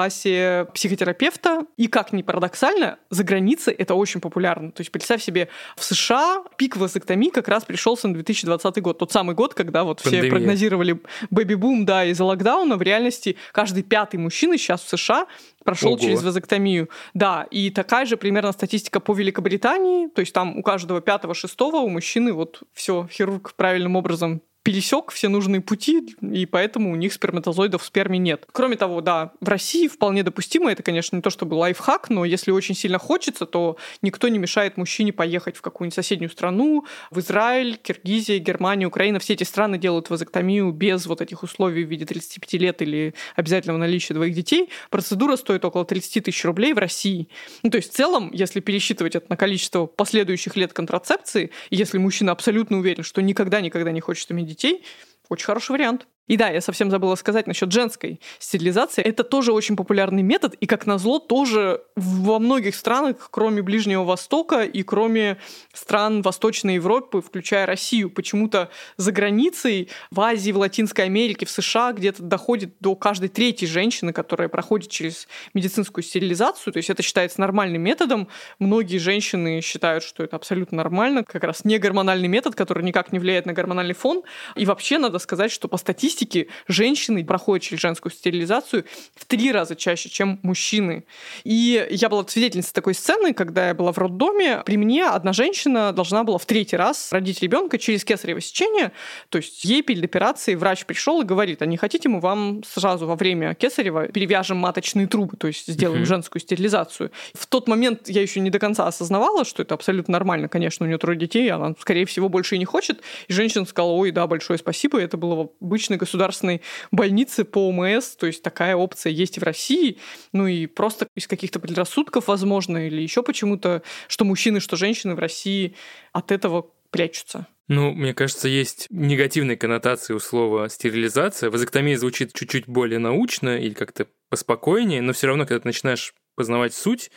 S3: психотерапевта. И как ни парадоксально, за границей это очень популярно. То есть представь себе, в США пик вазоктомии как раз пришелся на 2020 год. Тот самый год, когда вот Пандемия. все прогнозировали бэби-бум, да, из-за локдауна. В реальности каждый пятый мужчина сейчас в США прошел Ого. через вазоктомию. Да, и такая же примерно статистика по Великобритании. То есть там у каждого пятого-шестого у мужчины вот все хирург правильным образом пересек все нужные пути, и поэтому у них сперматозоидов в сперме нет. Кроме того, да, в России вполне допустимо, это, конечно, не то чтобы лайфхак, но если очень сильно хочется, то никто не мешает мужчине поехать в какую-нибудь соседнюю страну, в Израиль, Киргизия, Германия, Украина. Все эти страны делают вазоктомию без вот этих условий в виде 35 лет или обязательного наличия двоих детей. Процедура стоит около 30 тысяч рублей в России. Ну, то есть в целом, если пересчитывать это на количество последующих лет контрацепции, если мужчина абсолютно уверен, что никогда-никогда не хочет иметь детей, очень хороший вариант. И да, я совсем забыла сказать насчет женской стерилизации. Это тоже очень популярный метод, и, как назло, тоже во многих странах, кроме Ближнего Востока и кроме стран Восточной Европы, включая Россию, почему-то за границей, в Азии, в Латинской Америке, в США где-то доходит до каждой третьей женщины, которая проходит через медицинскую стерилизацию. То есть это считается нормальным методом. Многие женщины считают, что это абсолютно нормально. Как раз не гормональный метод, который никак не влияет на гормональный фон. И вообще надо сказать, что по статистике статистике женщины проходят через женскую стерилизацию в три раза чаще, чем мужчины. И я была свидетельницей такой сцены, когда я была в роддоме. При мне одна женщина должна была в третий раз родить ребенка через кесарево сечение. То есть ей перед операцией врач пришел и говорит, а не хотите мы вам сразу во время кесарева перевяжем маточные трубы, то есть сделаем uh-huh. женскую стерилизацию. В тот момент я еще не до конца осознавала, что это абсолютно нормально. Конечно, у нее трое детей, она, скорее всего, больше и не хочет. И женщина сказала, ой, да, большое спасибо, это было обычной государственной больницы по ОМС, то есть такая опция есть в России, ну и просто из каких-то предрассудков, возможно, или еще почему-то, что мужчины, что женщины в России от этого прячутся.
S2: Ну, мне кажется, есть негативные коннотации у слова стерилизация. Вазоктомия звучит чуть-чуть более научно или как-то поспокойнее, но все равно, когда ты начинаешь познавать суть,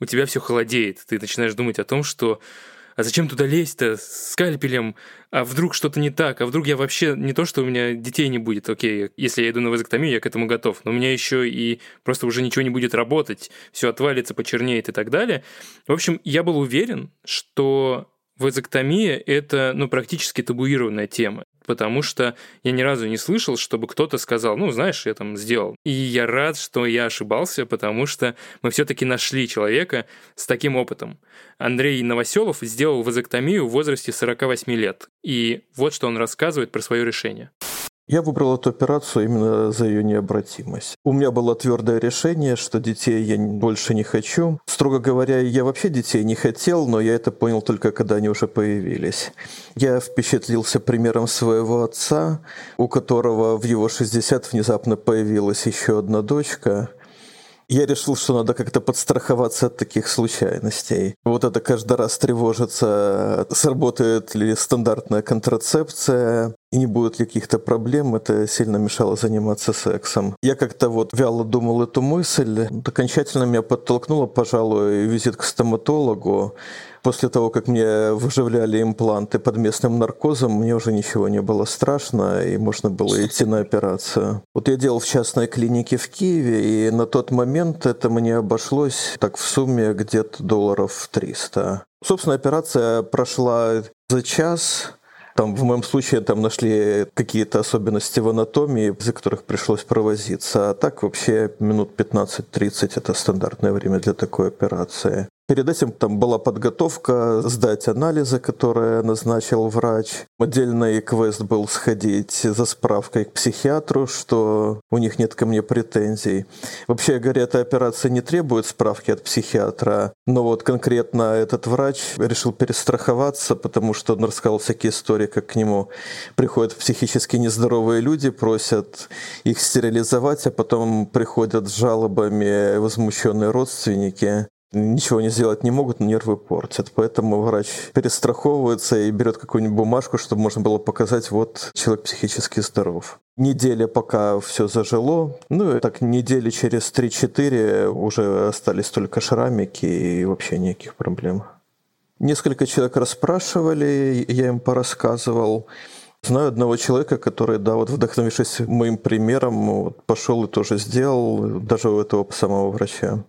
S2: у тебя все холодеет. Ты начинаешь думать о том, что а зачем туда лезть-то скальпелем? А вдруг что-то не так? А вдруг я вообще не то, что у меня детей не будет? Окей, если я иду на вазоктомию, я к этому готов. Но у меня еще и просто уже ничего не будет работать, все отвалится, почернеет и так далее. В общем, я был уверен, что вазоктомия – это ну, практически табуированная тема, потому что я ни разу не слышал, чтобы кто-то сказал, ну, знаешь, я там сделал. И я рад, что я ошибался, потому что мы все-таки нашли человека с таким опытом. Андрей Новоселов сделал вазоктомию в возрасте 48 лет. И вот что он рассказывает про свое решение.
S4: Я выбрал эту операцию именно за ее необратимость. У меня было твердое решение, что детей я больше не хочу. Строго говоря, я вообще детей не хотел, но я это понял только когда они уже появились. Я впечатлился примером своего отца, у которого в его 60 внезапно появилась еще одна дочка – я решил, что надо как-то подстраховаться от таких случайностей. Вот это каждый раз тревожиться, сработает ли стандартная контрацепция, и не будет ли каких-то проблем, это сильно мешало заниматься сексом. Я как-то вот вяло думал эту мысль, окончательно меня подтолкнуло, пожалуй, визит к стоматологу. После того, как мне выживляли импланты под местным наркозом, мне уже ничего не было страшно, и можно было идти на операцию. Вот я делал в частной клинике в Киеве, и на тот момент это мне обошлось так в сумме где-то долларов 300. Собственно, операция прошла за час, там, в моем случае, там нашли какие-то особенности в анатомии, из-за которых пришлось провозиться. А так вообще минут 15-30 – это стандартное время для такой операции. Перед этим там была подготовка, сдать анализы, которые назначил врач. Отдельный квест был сходить за справкой к психиатру, что у них нет ко мне претензий. Вообще говоря, эта операция не требует справки от психиатра, но вот конкретно этот врач решил перестраховаться, потому что он рассказал всякие истории, как к нему приходят психически нездоровые люди, просят их стерилизовать, а потом приходят с жалобами возмущенные родственники ничего не сделать не могут, нервы портят. Поэтому врач перестраховывается и берет какую-нибудь бумажку, чтобы можно было показать, вот человек психически здоров. Неделя пока все зажило, ну и так недели через 3-4 уже остались только шрамики и вообще никаких проблем. Несколько человек расспрашивали, я им порассказывал. Знаю одного человека, который, да, вот вдохновившись моим примером, вот, пошел и тоже сделал, даже у этого самого врача.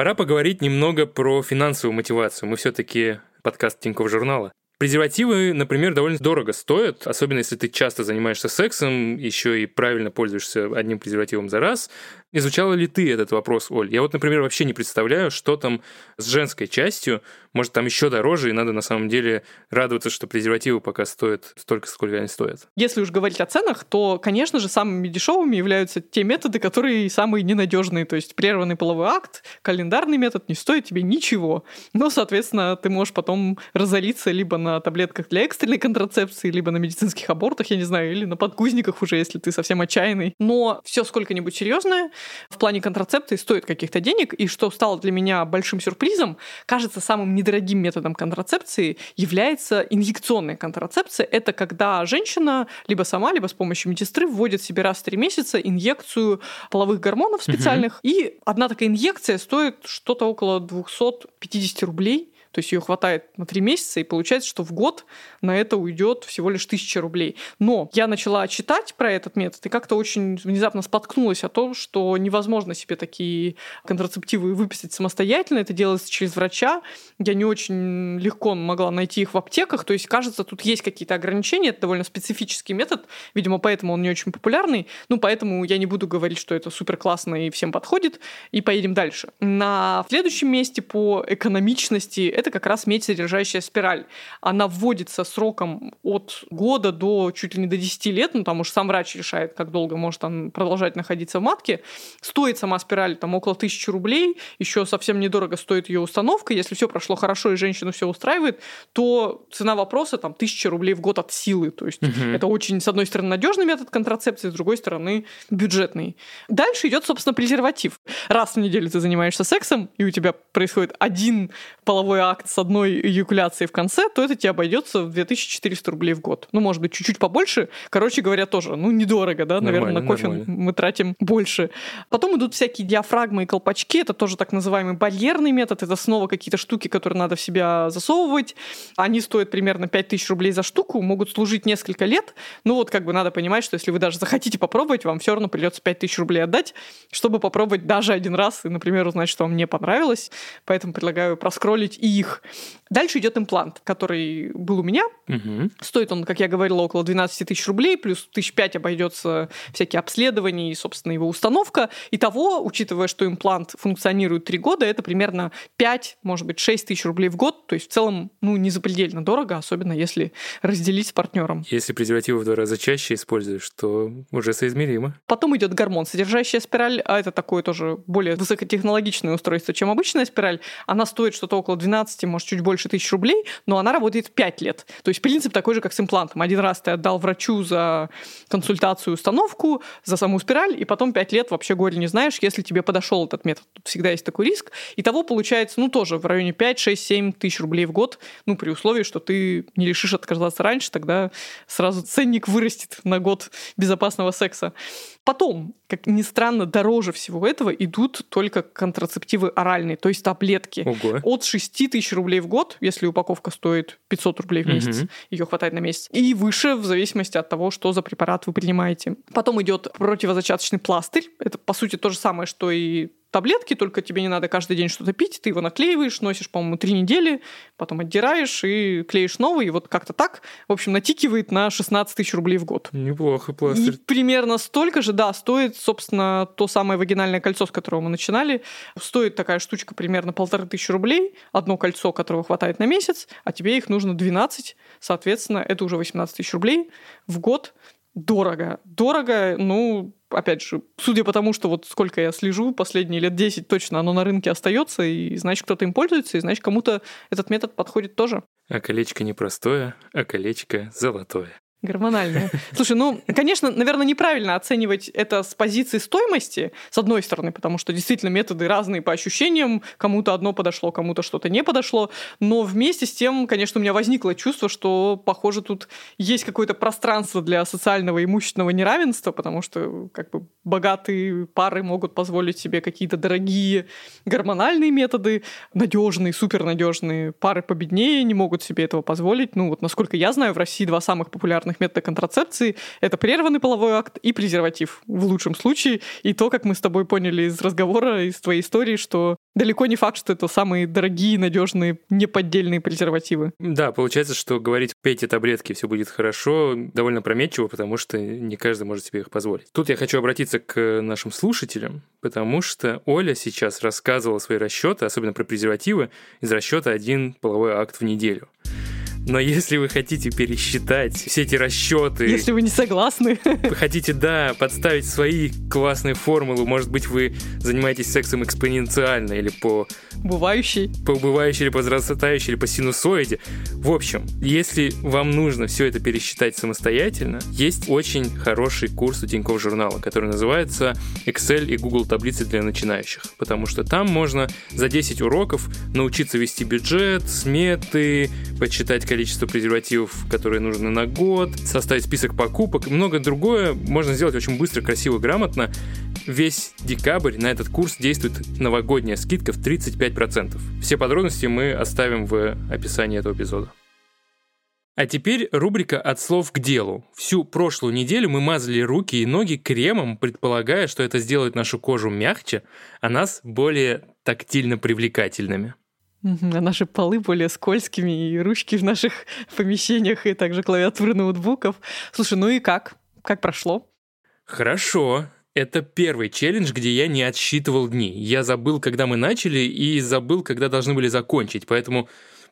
S2: Пора поговорить немного про финансовую мотивацию. Мы все-таки подкаст Тинькофф журнала. Презервативы, например, довольно дорого стоят, особенно если ты часто занимаешься сексом, еще и правильно пользуешься одним презервативом за раз. Изучала ли ты этот вопрос, Оль? Я вот, например, вообще не представляю, что там с женской частью. Может, там еще дороже, и надо на самом деле радоваться, что презервативы пока стоят столько, сколько они стоят.
S3: Если уж говорить о ценах, то, конечно же, самыми дешевыми являются те методы, которые самые ненадежные. То есть прерванный половой акт, календарный метод не стоит тебе ничего. Но, соответственно, ты можешь потом разориться либо на таблетках для экстренной контрацепции, либо на медицинских абортах, я не знаю, или на подгузниках уже, если ты совсем отчаянный. Но все сколько-нибудь серьезное в плане контрацепции стоит каких-то денег, и что стало для меня большим сюрпризом, кажется, самым недорогим методом контрацепции является инъекционная контрацепция. Это когда женщина либо сама, либо с помощью медсестры вводит себе раз в три месяца инъекцию половых гормонов специальных, угу. и одна такая инъекция стоит что-то около 250 рублей. То есть ее хватает на три месяца, и получается, что в год на это уйдет всего лишь тысяча рублей. Но я начала читать про этот метод и как-то очень внезапно споткнулась о том, что невозможно себе такие контрацептивы выписать самостоятельно. Это делается через врача. Я не очень легко могла найти их в аптеках. То есть, кажется, тут есть какие-то ограничения. Это довольно специфический метод. Видимо, поэтому он не очень популярный. Ну, поэтому я не буду говорить, что это супер классно и всем подходит. И поедем дальше. На следующем месте по экономичности это как раз медь, содержащая спираль. Она вводится сроком от года до чуть ли не до 10 лет, ну, там уж сам врач решает, как долго может он продолжать находиться в матке. Стоит сама спираль там около тысячи рублей, еще совсем недорого стоит ее установка. Если все прошло хорошо и женщину все устраивает, то цена вопроса там тысяча рублей в год от силы. То есть угу. это очень, с одной стороны, надежный метод контрацепции, с другой стороны, бюджетный. Дальше идет, собственно, презерватив. Раз в неделю ты занимаешься сексом, и у тебя происходит один половой акт с одной эякуляцией в конце, то это тебе обойдется в 2400 рублей в год. Ну, может быть, чуть-чуть побольше. Короче говоря, тоже, ну, недорого, да, наверное, на кофе нормально. мы тратим больше. Потом идут всякие диафрагмы и колпачки, это тоже так называемый барьерный метод, это снова какие-то штуки, которые надо в себя засовывать. Они стоят примерно 5000 рублей за штуку, могут служить несколько лет. Ну, вот как бы надо понимать, что если вы даже захотите попробовать, вам все равно придется 5000 рублей отдать, чтобы попробовать даже один раз и, например, узнать, что вам не понравилось. Поэтому предлагаю проскролить и их. Дальше идет имплант, который был у меня. Угу. Стоит он, как я говорила, около 12 тысяч рублей, плюс тысяч пять обойдется всякие обследования и, собственно, его установка. И того, учитывая, что имплант функционирует 3 года, это примерно 5, может быть, 6 тысяч рублей в год. То есть в целом, ну, не запредельно дорого, особенно если разделить с партнером.
S2: Если презервативы в два раза чаще используешь, то уже соизмеримо.
S3: Потом идет гормон, содержащая спираль, а это такое тоже более высокотехнологичное устройство, чем обычная спираль. Она стоит что-то около 12, может, чуть больше тысяч рублей, но она работает 5 лет. То есть принцип такой же, как с имплантом. Один раз ты отдал врачу за консультацию, установку, за саму спираль, и потом 5 лет вообще горе не знаешь, если тебе подошел этот метод. Тут всегда есть такой риск. И того получается, ну, тоже в районе 5, 6, 7 тысяч рублей в год, ну, при условии, что ты не решишь отказаться раньше, тогда сразу ценник вырастет на год безопасного секса. Потом, как ни странно, дороже всего этого идут только контрацептивы оральные, то есть таблетки. Ого. От 6 тысяч рублей в год, если упаковка стоит 500 рублей в месяц, угу. ее хватает на месяц, и выше в зависимости от того, что за препарат вы принимаете. Потом идет противозачаточный пластырь. Это, по сути, то же самое, что и таблетки, только тебе не надо каждый день что-то пить, ты его наклеиваешь, носишь, по-моему, три недели, потом отдираешь и клеишь новый, и вот как-то так, в общем, натикивает на 16 тысяч рублей в год.
S2: Неплохо пластырь. И
S3: примерно столько же, да, стоит, собственно, то самое вагинальное кольцо, с которого мы начинали. Стоит такая штучка примерно полторы тысячи рублей, одно кольцо, которого хватает на месяц, а тебе их нужно 12, соответственно, это уже 18 тысяч рублей в год. Дорого. Дорого, ну, опять же, судя по тому, что вот сколько я слежу, последние лет 10 точно оно на рынке остается, и значит, кто-то им пользуется, и значит, кому-то этот метод подходит тоже.
S2: А колечко не простое, а колечко золотое.
S3: Гормональная. [LAUGHS] Слушай, ну, конечно, наверное, неправильно оценивать это с позиции стоимости, с одной стороны, потому что действительно методы разные по ощущениям, кому-то одно подошло, кому-то что-то не подошло, но вместе с тем, конечно, у меня возникло чувство, что, похоже, тут есть какое-то пространство для социального имущественного неравенства, потому что как бы богатые пары могут позволить себе какие-то дорогие гормональные методы, надежные, супернадежные. Пары победнее не могут себе этого позволить. Ну, вот насколько я знаю, в России два самых популярных стандартных метода контрацепции — это прерванный половой акт и презерватив в лучшем случае. И то, как мы с тобой поняли из разговора, из твоей истории, что далеко не факт, что это самые дорогие, надежные, неподдельные презервативы.
S2: Да, получается, что говорить «пейте таблетки, все будет хорошо» довольно прометчиво, потому что не каждый может себе их позволить. Тут я хочу обратиться к нашим слушателям, потому что Оля сейчас рассказывала свои расчеты, особенно про презервативы, из расчета один половой акт в неделю. Но если вы хотите пересчитать все эти расчеты...
S3: Если вы не согласны.
S2: Вы хотите, да, подставить свои классные формулы. Может быть, вы занимаетесь сексом экспоненциально или по...
S3: Бывающей.
S2: По убывающей или по возрастающей, или по синусоиде. В общем, если вам нужно все это пересчитать самостоятельно, есть очень хороший курс у Тинькофф журнала, который называется Excel и Google таблицы для начинающих. Потому что там можно за 10 уроков научиться вести бюджет, сметы, почитать количество презервативов, которые нужны на год, составить список покупок и многое другое можно сделать очень быстро, красиво, грамотно. Весь декабрь на этот курс действует новогодняя скидка в 35%. Все подробности мы оставим в описании этого эпизода. А теперь рубрика «От слов к делу». Всю прошлую неделю мы мазали руки и ноги кремом, предполагая, что это сделает нашу кожу мягче, а нас более тактильно привлекательными.
S3: А наши полы более скользкими, и ручки в наших [LAUGHS] помещениях, и также клавиатуры ноутбуков. Слушай, ну и как? Как прошло?
S2: Хорошо. Это первый челлендж, где я не отсчитывал дни. Я забыл, когда мы начали, и забыл, когда должны были закончить, поэтому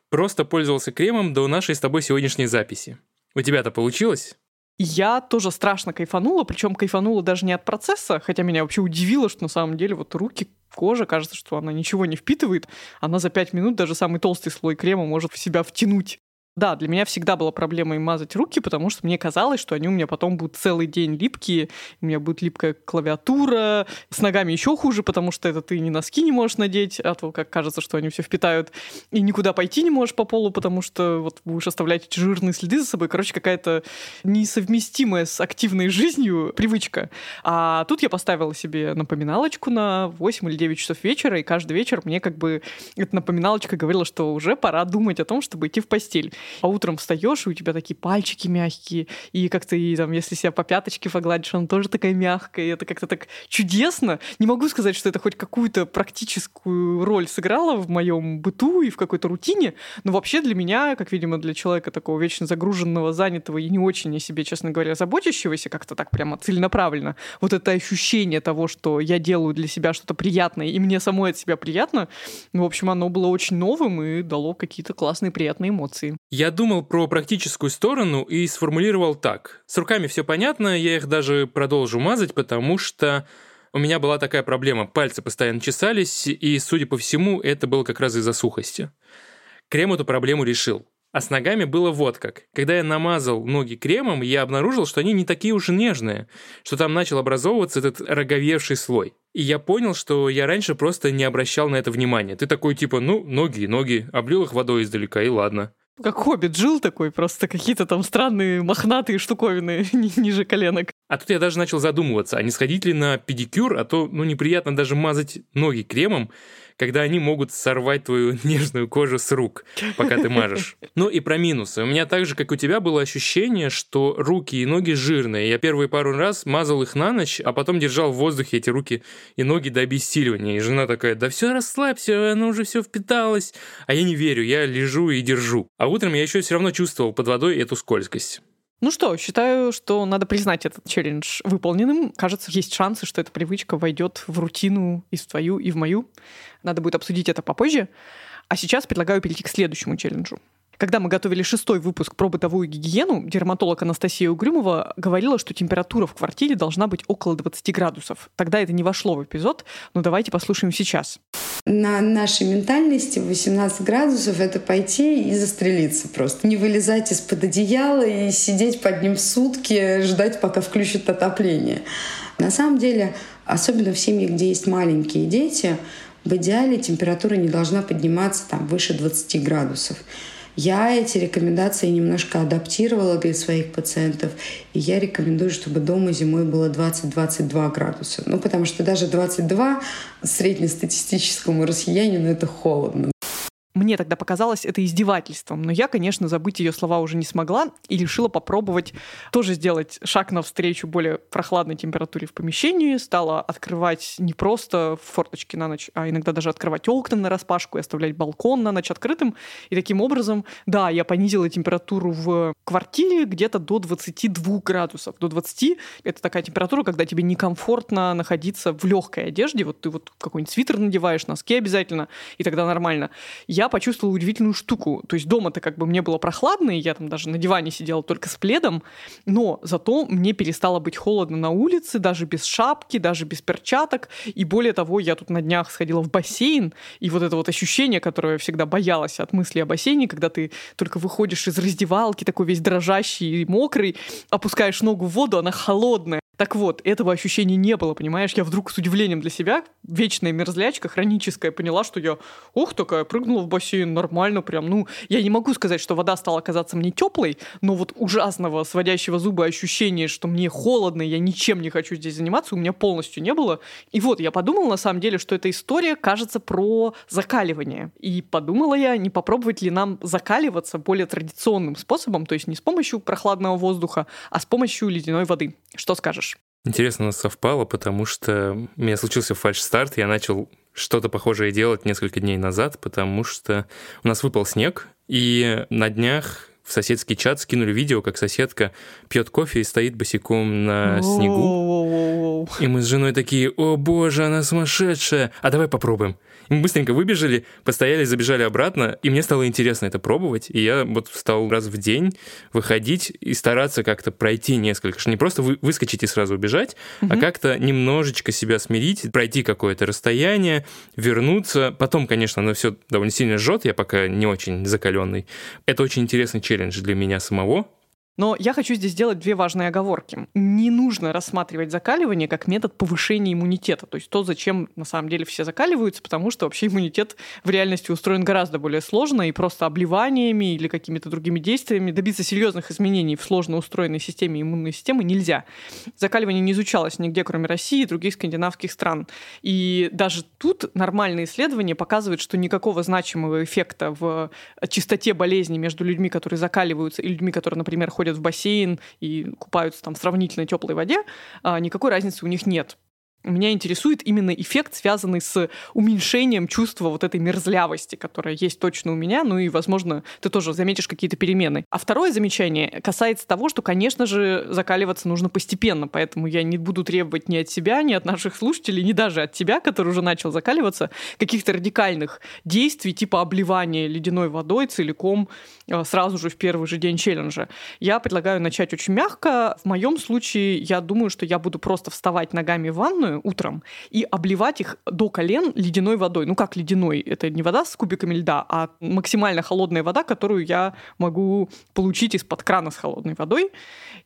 S2: просто пользовался кремом до нашей с тобой сегодняшней записи. У тебя-то получилось?
S3: Я тоже страшно кайфанула, причем кайфанула даже не от процесса, хотя меня вообще удивило, что на самом деле вот руки, кожа, кажется, что она ничего не впитывает. Она за пять минут даже самый толстый слой крема может в себя втянуть. Да, для меня всегда была проблемой мазать руки, потому что мне казалось, что они у меня потом будут целый день липкие, у меня будет липкая клавиатура, с ногами еще хуже, потому что это ты ни носки не можешь надеть, а то как кажется, что они все впитают, и никуда пойти не можешь по полу, потому что вот будешь оставлять эти жирные следы за собой. Короче, какая-то несовместимая с активной жизнью привычка. А тут я поставила себе напоминалочку на 8 или 9 часов вечера, и каждый вечер мне как бы эта напоминалочка говорила, что уже пора думать о том, чтобы идти в постель а утром встаешь, и у тебя такие пальчики мягкие, и как ты, там, если себя по пяточке погладишь, она тоже такая мягкая, и это как-то так чудесно. Не могу сказать, что это хоть какую-то практическую роль сыграло в моем быту и в какой-то рутине, но вообще для меня, как, видимо, для человека такого вечно загруженного, занятого и не очень о себе, честно говоря, заботящегося как-то так прямо целенаправленно, вот это ощущение того, что я делаю для себя что-то приятное, и мне самой от себя приятно, ну, в общем, оно было очень новым и дало какие-то классные, приятные эмоции.
S2: Я думал про практическую сторону и сформулировал так. С руками все понятно, я их даже продолжу мазать, потому что у меня была такая проблема. Пальцы постоянно чесались, и, судя по всему, это было как раз из-за сухости. Крем эту проблему решил. А с ногами было вот как. Когда я намазал ноги кремом, я обнаружил, что они не такие уж нежные, что там начал образовываться этот роговевший слой. И я понял, что я раньше просто не обращал на это внимания. Ты такой типа, ну, ноги, ноги, облил их водой издалека, и ладно.
S3: Как хоббит жил такой, просто какие-то там странные мохнатые штуковины [LAUGHS] ниже коленок.
S2: А тут я даже начал задумываться, а не сходить ли на педикюр, а то, ну, неприятно даже мазать ноги кремом, когда они могут сорвать твою [LAUGHS] нежную кожу с рук, пока ты мажешь. Ну и про минусы. У меня так же, как у тебя, было ощущение, что руки и ноги жирные. Я первые пару раз мазал их на ночь, а потом держал в воздухе эти руки и ноги до обессиливания. И жена такая, да все, расслабься, оно уже все впиталось. А я не верю, я лежу и держу. А утром я еще все равно чувствовал под водой эту скользкость.
S3: Ну что, считаю, что надо признать этот челлендж выполненным. Кажется, есть шансы, что эта привычка войдет в рутину и в твою, и в мою. Надо будет обсудить это попозже. А сейчас предлагаю перейти к следующему челленджу. Когда мы готовили шестой выпуск про бытовую гигиену, дерматолог Анастасия Угрюмова говорила, что температура в квартире должна быть около 20 градусов. Тогда это не вошло в эпизод, но давайте послушаем сейчас.
S5: На нашей ментальности 18 градусов — это пойти и застрелиться просто. Не вылезать из-под одеяла и сидеть под ним сутки, ждать, пока включат отопление. На самом деле, особенно в семье, где есть маленькие дети, в идеале температура не должна подниматься там, выше 20 градусов. Я эти рекомендации немножко адаптировала для своих пациентов, и я рекомендую, чтобы дома зимой было 20-22 градуса. Ну, потому что даже 22 среднестатистическому россиянину это холодно.
S3: Мне тогда показалось это издевательством, но я, конечно, забыть ее слова уже не смогла и решила попробовать тоже сделать шаг навстречу более прохладной температуре в помещении. Стала открывать не просто форточки на ночь, а иногда даже открывать окна на распашку и оставлять балкон на ночь открытым. И таким образом, да, я понизила температуру в квартире где-то до 22 градусов. До 20 — это такая температура, когда тебе некомфортно находиться в легкой одежде. Вот ты вот какой-нибудь свитер надеваешь, носки обязательно, и тогда нормально. Я почувствовала удивительную штуку. То есть дома-то как бы мне было прохладно, и я там даже на диване сидела только с пледом, но зато мне перестало быть холодно на улице, даже без шапки, даже без перчаток. И более того, я тут на днях сходила в бассейн, и вот это вот ощущение, которое я всегда боялась от мысли о бассейне, когда ты только выходишь из раздевалки, такой весь дрожащий и мокрый, опускаешь ногу в воду, она холодная. Так вот, этого ощущения не было, понимаешь? Я вдруг с удивлением для себя, вечная мерзлячка, хроническая, поняла, что я, ох, такая, прыгнула в бассейн, нормально прям. Ну, я не могу сказать, что вода стала казаться мне теплой, но вот ужасного, сводящего зубы ощущения, что мне холодно, я ничем не хочу здесь заниматься, у меня полностью не было. И вот, я подумала, на самом деле, что эта история кажется про закаливание. И подумала я, не попробовать ли нам закаливаться более традиционным способом, то есть не с помощью прохладного воздуха, а с помощью ледяной воды. Что скажешь?
S2: Интересно, у нас совпало, потому что у меня случился фальш-старт, я начал что-то похожее делать несколько дней назад, потому что у нас выпал снег, и на днях в соседский чат скинули видео, как соседка пьет кофе и стоит босиком на снегу. И мы с женой такие, о боже, она сумасшедшая, а давай попробуем. Мы быстренько выбежали, постояли, забежали обратно, и мне стало интересно это пробовать, и я вот стал раз в день выходить и стараться как-то пройти несколько, что не просто вы, выскочить и сразу убежать, угу. а как-то немножечко себя смирить, пройти какое-то расстояние, вернуться. Потом, конечно, оно все довольно сильно жжет, я пока не очень закаленный. Это очень интересный челлендж для меня самого,
S3: но я хочу здесь сделать две важные оговорки. Не нужно рассматривать закаливание как метод повышения иммунитета. То есть то, зачем на самом деле все закаливаются, потому что вообще иммунитет в реальности устроен гораздо более сложно, и просто обливаниями или какими-то другими действиями добиться серьезных изменений в сложно устроенной системе иммунной системы нельзя. Закаливание не изучалось нигде, кроме России и других скандинавских стран. И даже тут нормальные исследования показывают, что никакого значимого эффекта в чистоте болезни между людьми, которые закаливаются, и людьми, которые, например, ходят ходят в бассейн и купаются там в сравнительно теплой воде, а, никакой разницы у них нет. Меня интересует именно эффект, связанный с уменьшением чувства вот этой мерзлявости, которая есть точно у меня, ну и, возможно, ты тоже заметишь какие-то перемены. А второе замечание касается того, что, конечно же, закаливаться нужно постепенно, поэтому я не буду требовать ни от себя, ни от наших слушателей, ни даже от тебя, который уже начал закаливаться, каких-то радикальных действий, типа обливания ледяной водой целиком э, сразу же в первый же день челленджа. Я предлагаю начать очень мягко. В моем случае я думаю, что я буду просто вставать ногами в ванную, ванную утром и обливать их до колен ледяной водой. Ну как ледяной? Это не вода с кубиками льда, а максимально холодная вода, которую я могу получить из-под крана с холодной водой.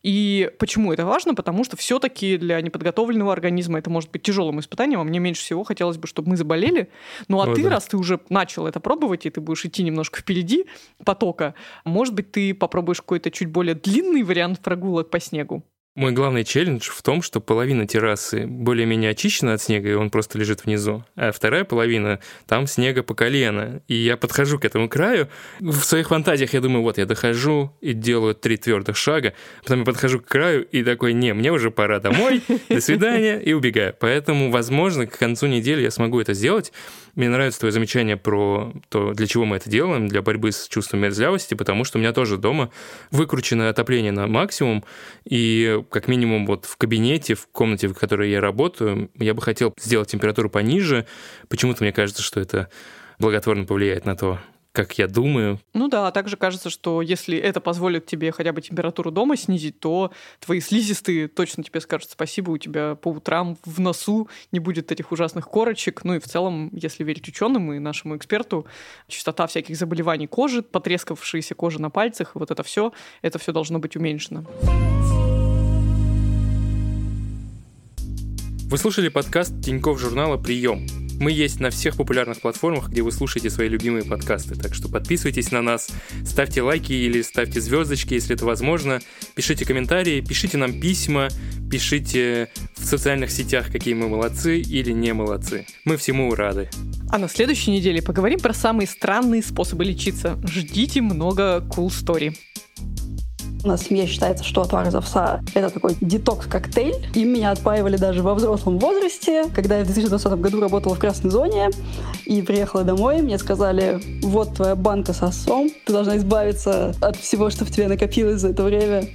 S3: И почему это важно? Потому что все-таки для неподготовленного организма это может быть тяжелым испытанием, а мне меньше всего хотелось бы, чтобы мы заболели. Ну а О, ты, да. раз ты уже начал это пробовать, и ты будешь идти немножко впереди потока, может быть, ты попробуешь какой-то чуть более длинный вариант прогулок по снегу.
S2: Мой главный челлендж в том, что половина террасы более-менее очищена от снега, и он просто лежит внизу, а вторая половина, там снега по колено. И я подхожу к этому краю, в своих фантазиях я думаю, вот я дохожу и делаю три твердых шага, потом я подхожу к краю и такой, не, мне уже пора домой, до свидания, и убегаю. Поэтому, возможно, к концу недели я смогу это сделать. Мне нравится твое замечание про то, для чего мы это делаем, для борьбы с чувством мерзлявости, потому что у меня тоже дома выкручено отопление на максимум, и как минимум вот в кабинете, в комнате, в которой я работаю, я бы хотел сделать температуру пониже. Почему-то мне кажется, что это благотворно повлияет на то, как я думаю.
S3: Ну да, а также кажется, что если это позволит тебе хотя бы температуру дома снизить, то твои слизистые точно тебе скажут спасибо, у тебя по утрам в носу не будет этих ужасных корочек. Ну и в целом, если верить ученым и нашему эксперту, частота всяких заболеваний кожи, потрескавшаяся кожа на пальцах, вот это все, это все должно быть уменьшено.
S2: Вы слушали подкаст Тиньков журнала «Прием». Мы есть на всех популярных платформах, где вы слушаете свои любимые подкасты, так что подписывайтесь на нас, ставьте лайки или ставьте звездочки, если это возможно, пишите комментарии, пишите нам письма, пишите в социальных сетях, какие мы молодцы или не молодцы. Мы всему рады.
S3: А на следующей неделе поговорим про самые странные способы лечиться. Ждите много cool story.
S6: У нас в семье считается, что отвар из овса — это такой детокс-коктейль. И меня отпаивали даже во взрослом возрасте. Когда я в 2020 году работала в красной зоне и приехала домой, мне сказали, вот твоя банка с овсом, ты должна избавиться от всего, что в тебе накопилось за это время.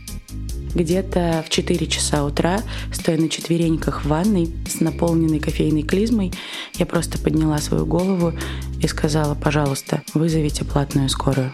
S7: Где-то в 4 часа утра, стоя на четвереньках в ванной с наполненной кофейной клизмой, я просто подняла свою голову и сказала, пожалуйста, вызовите платную скорую.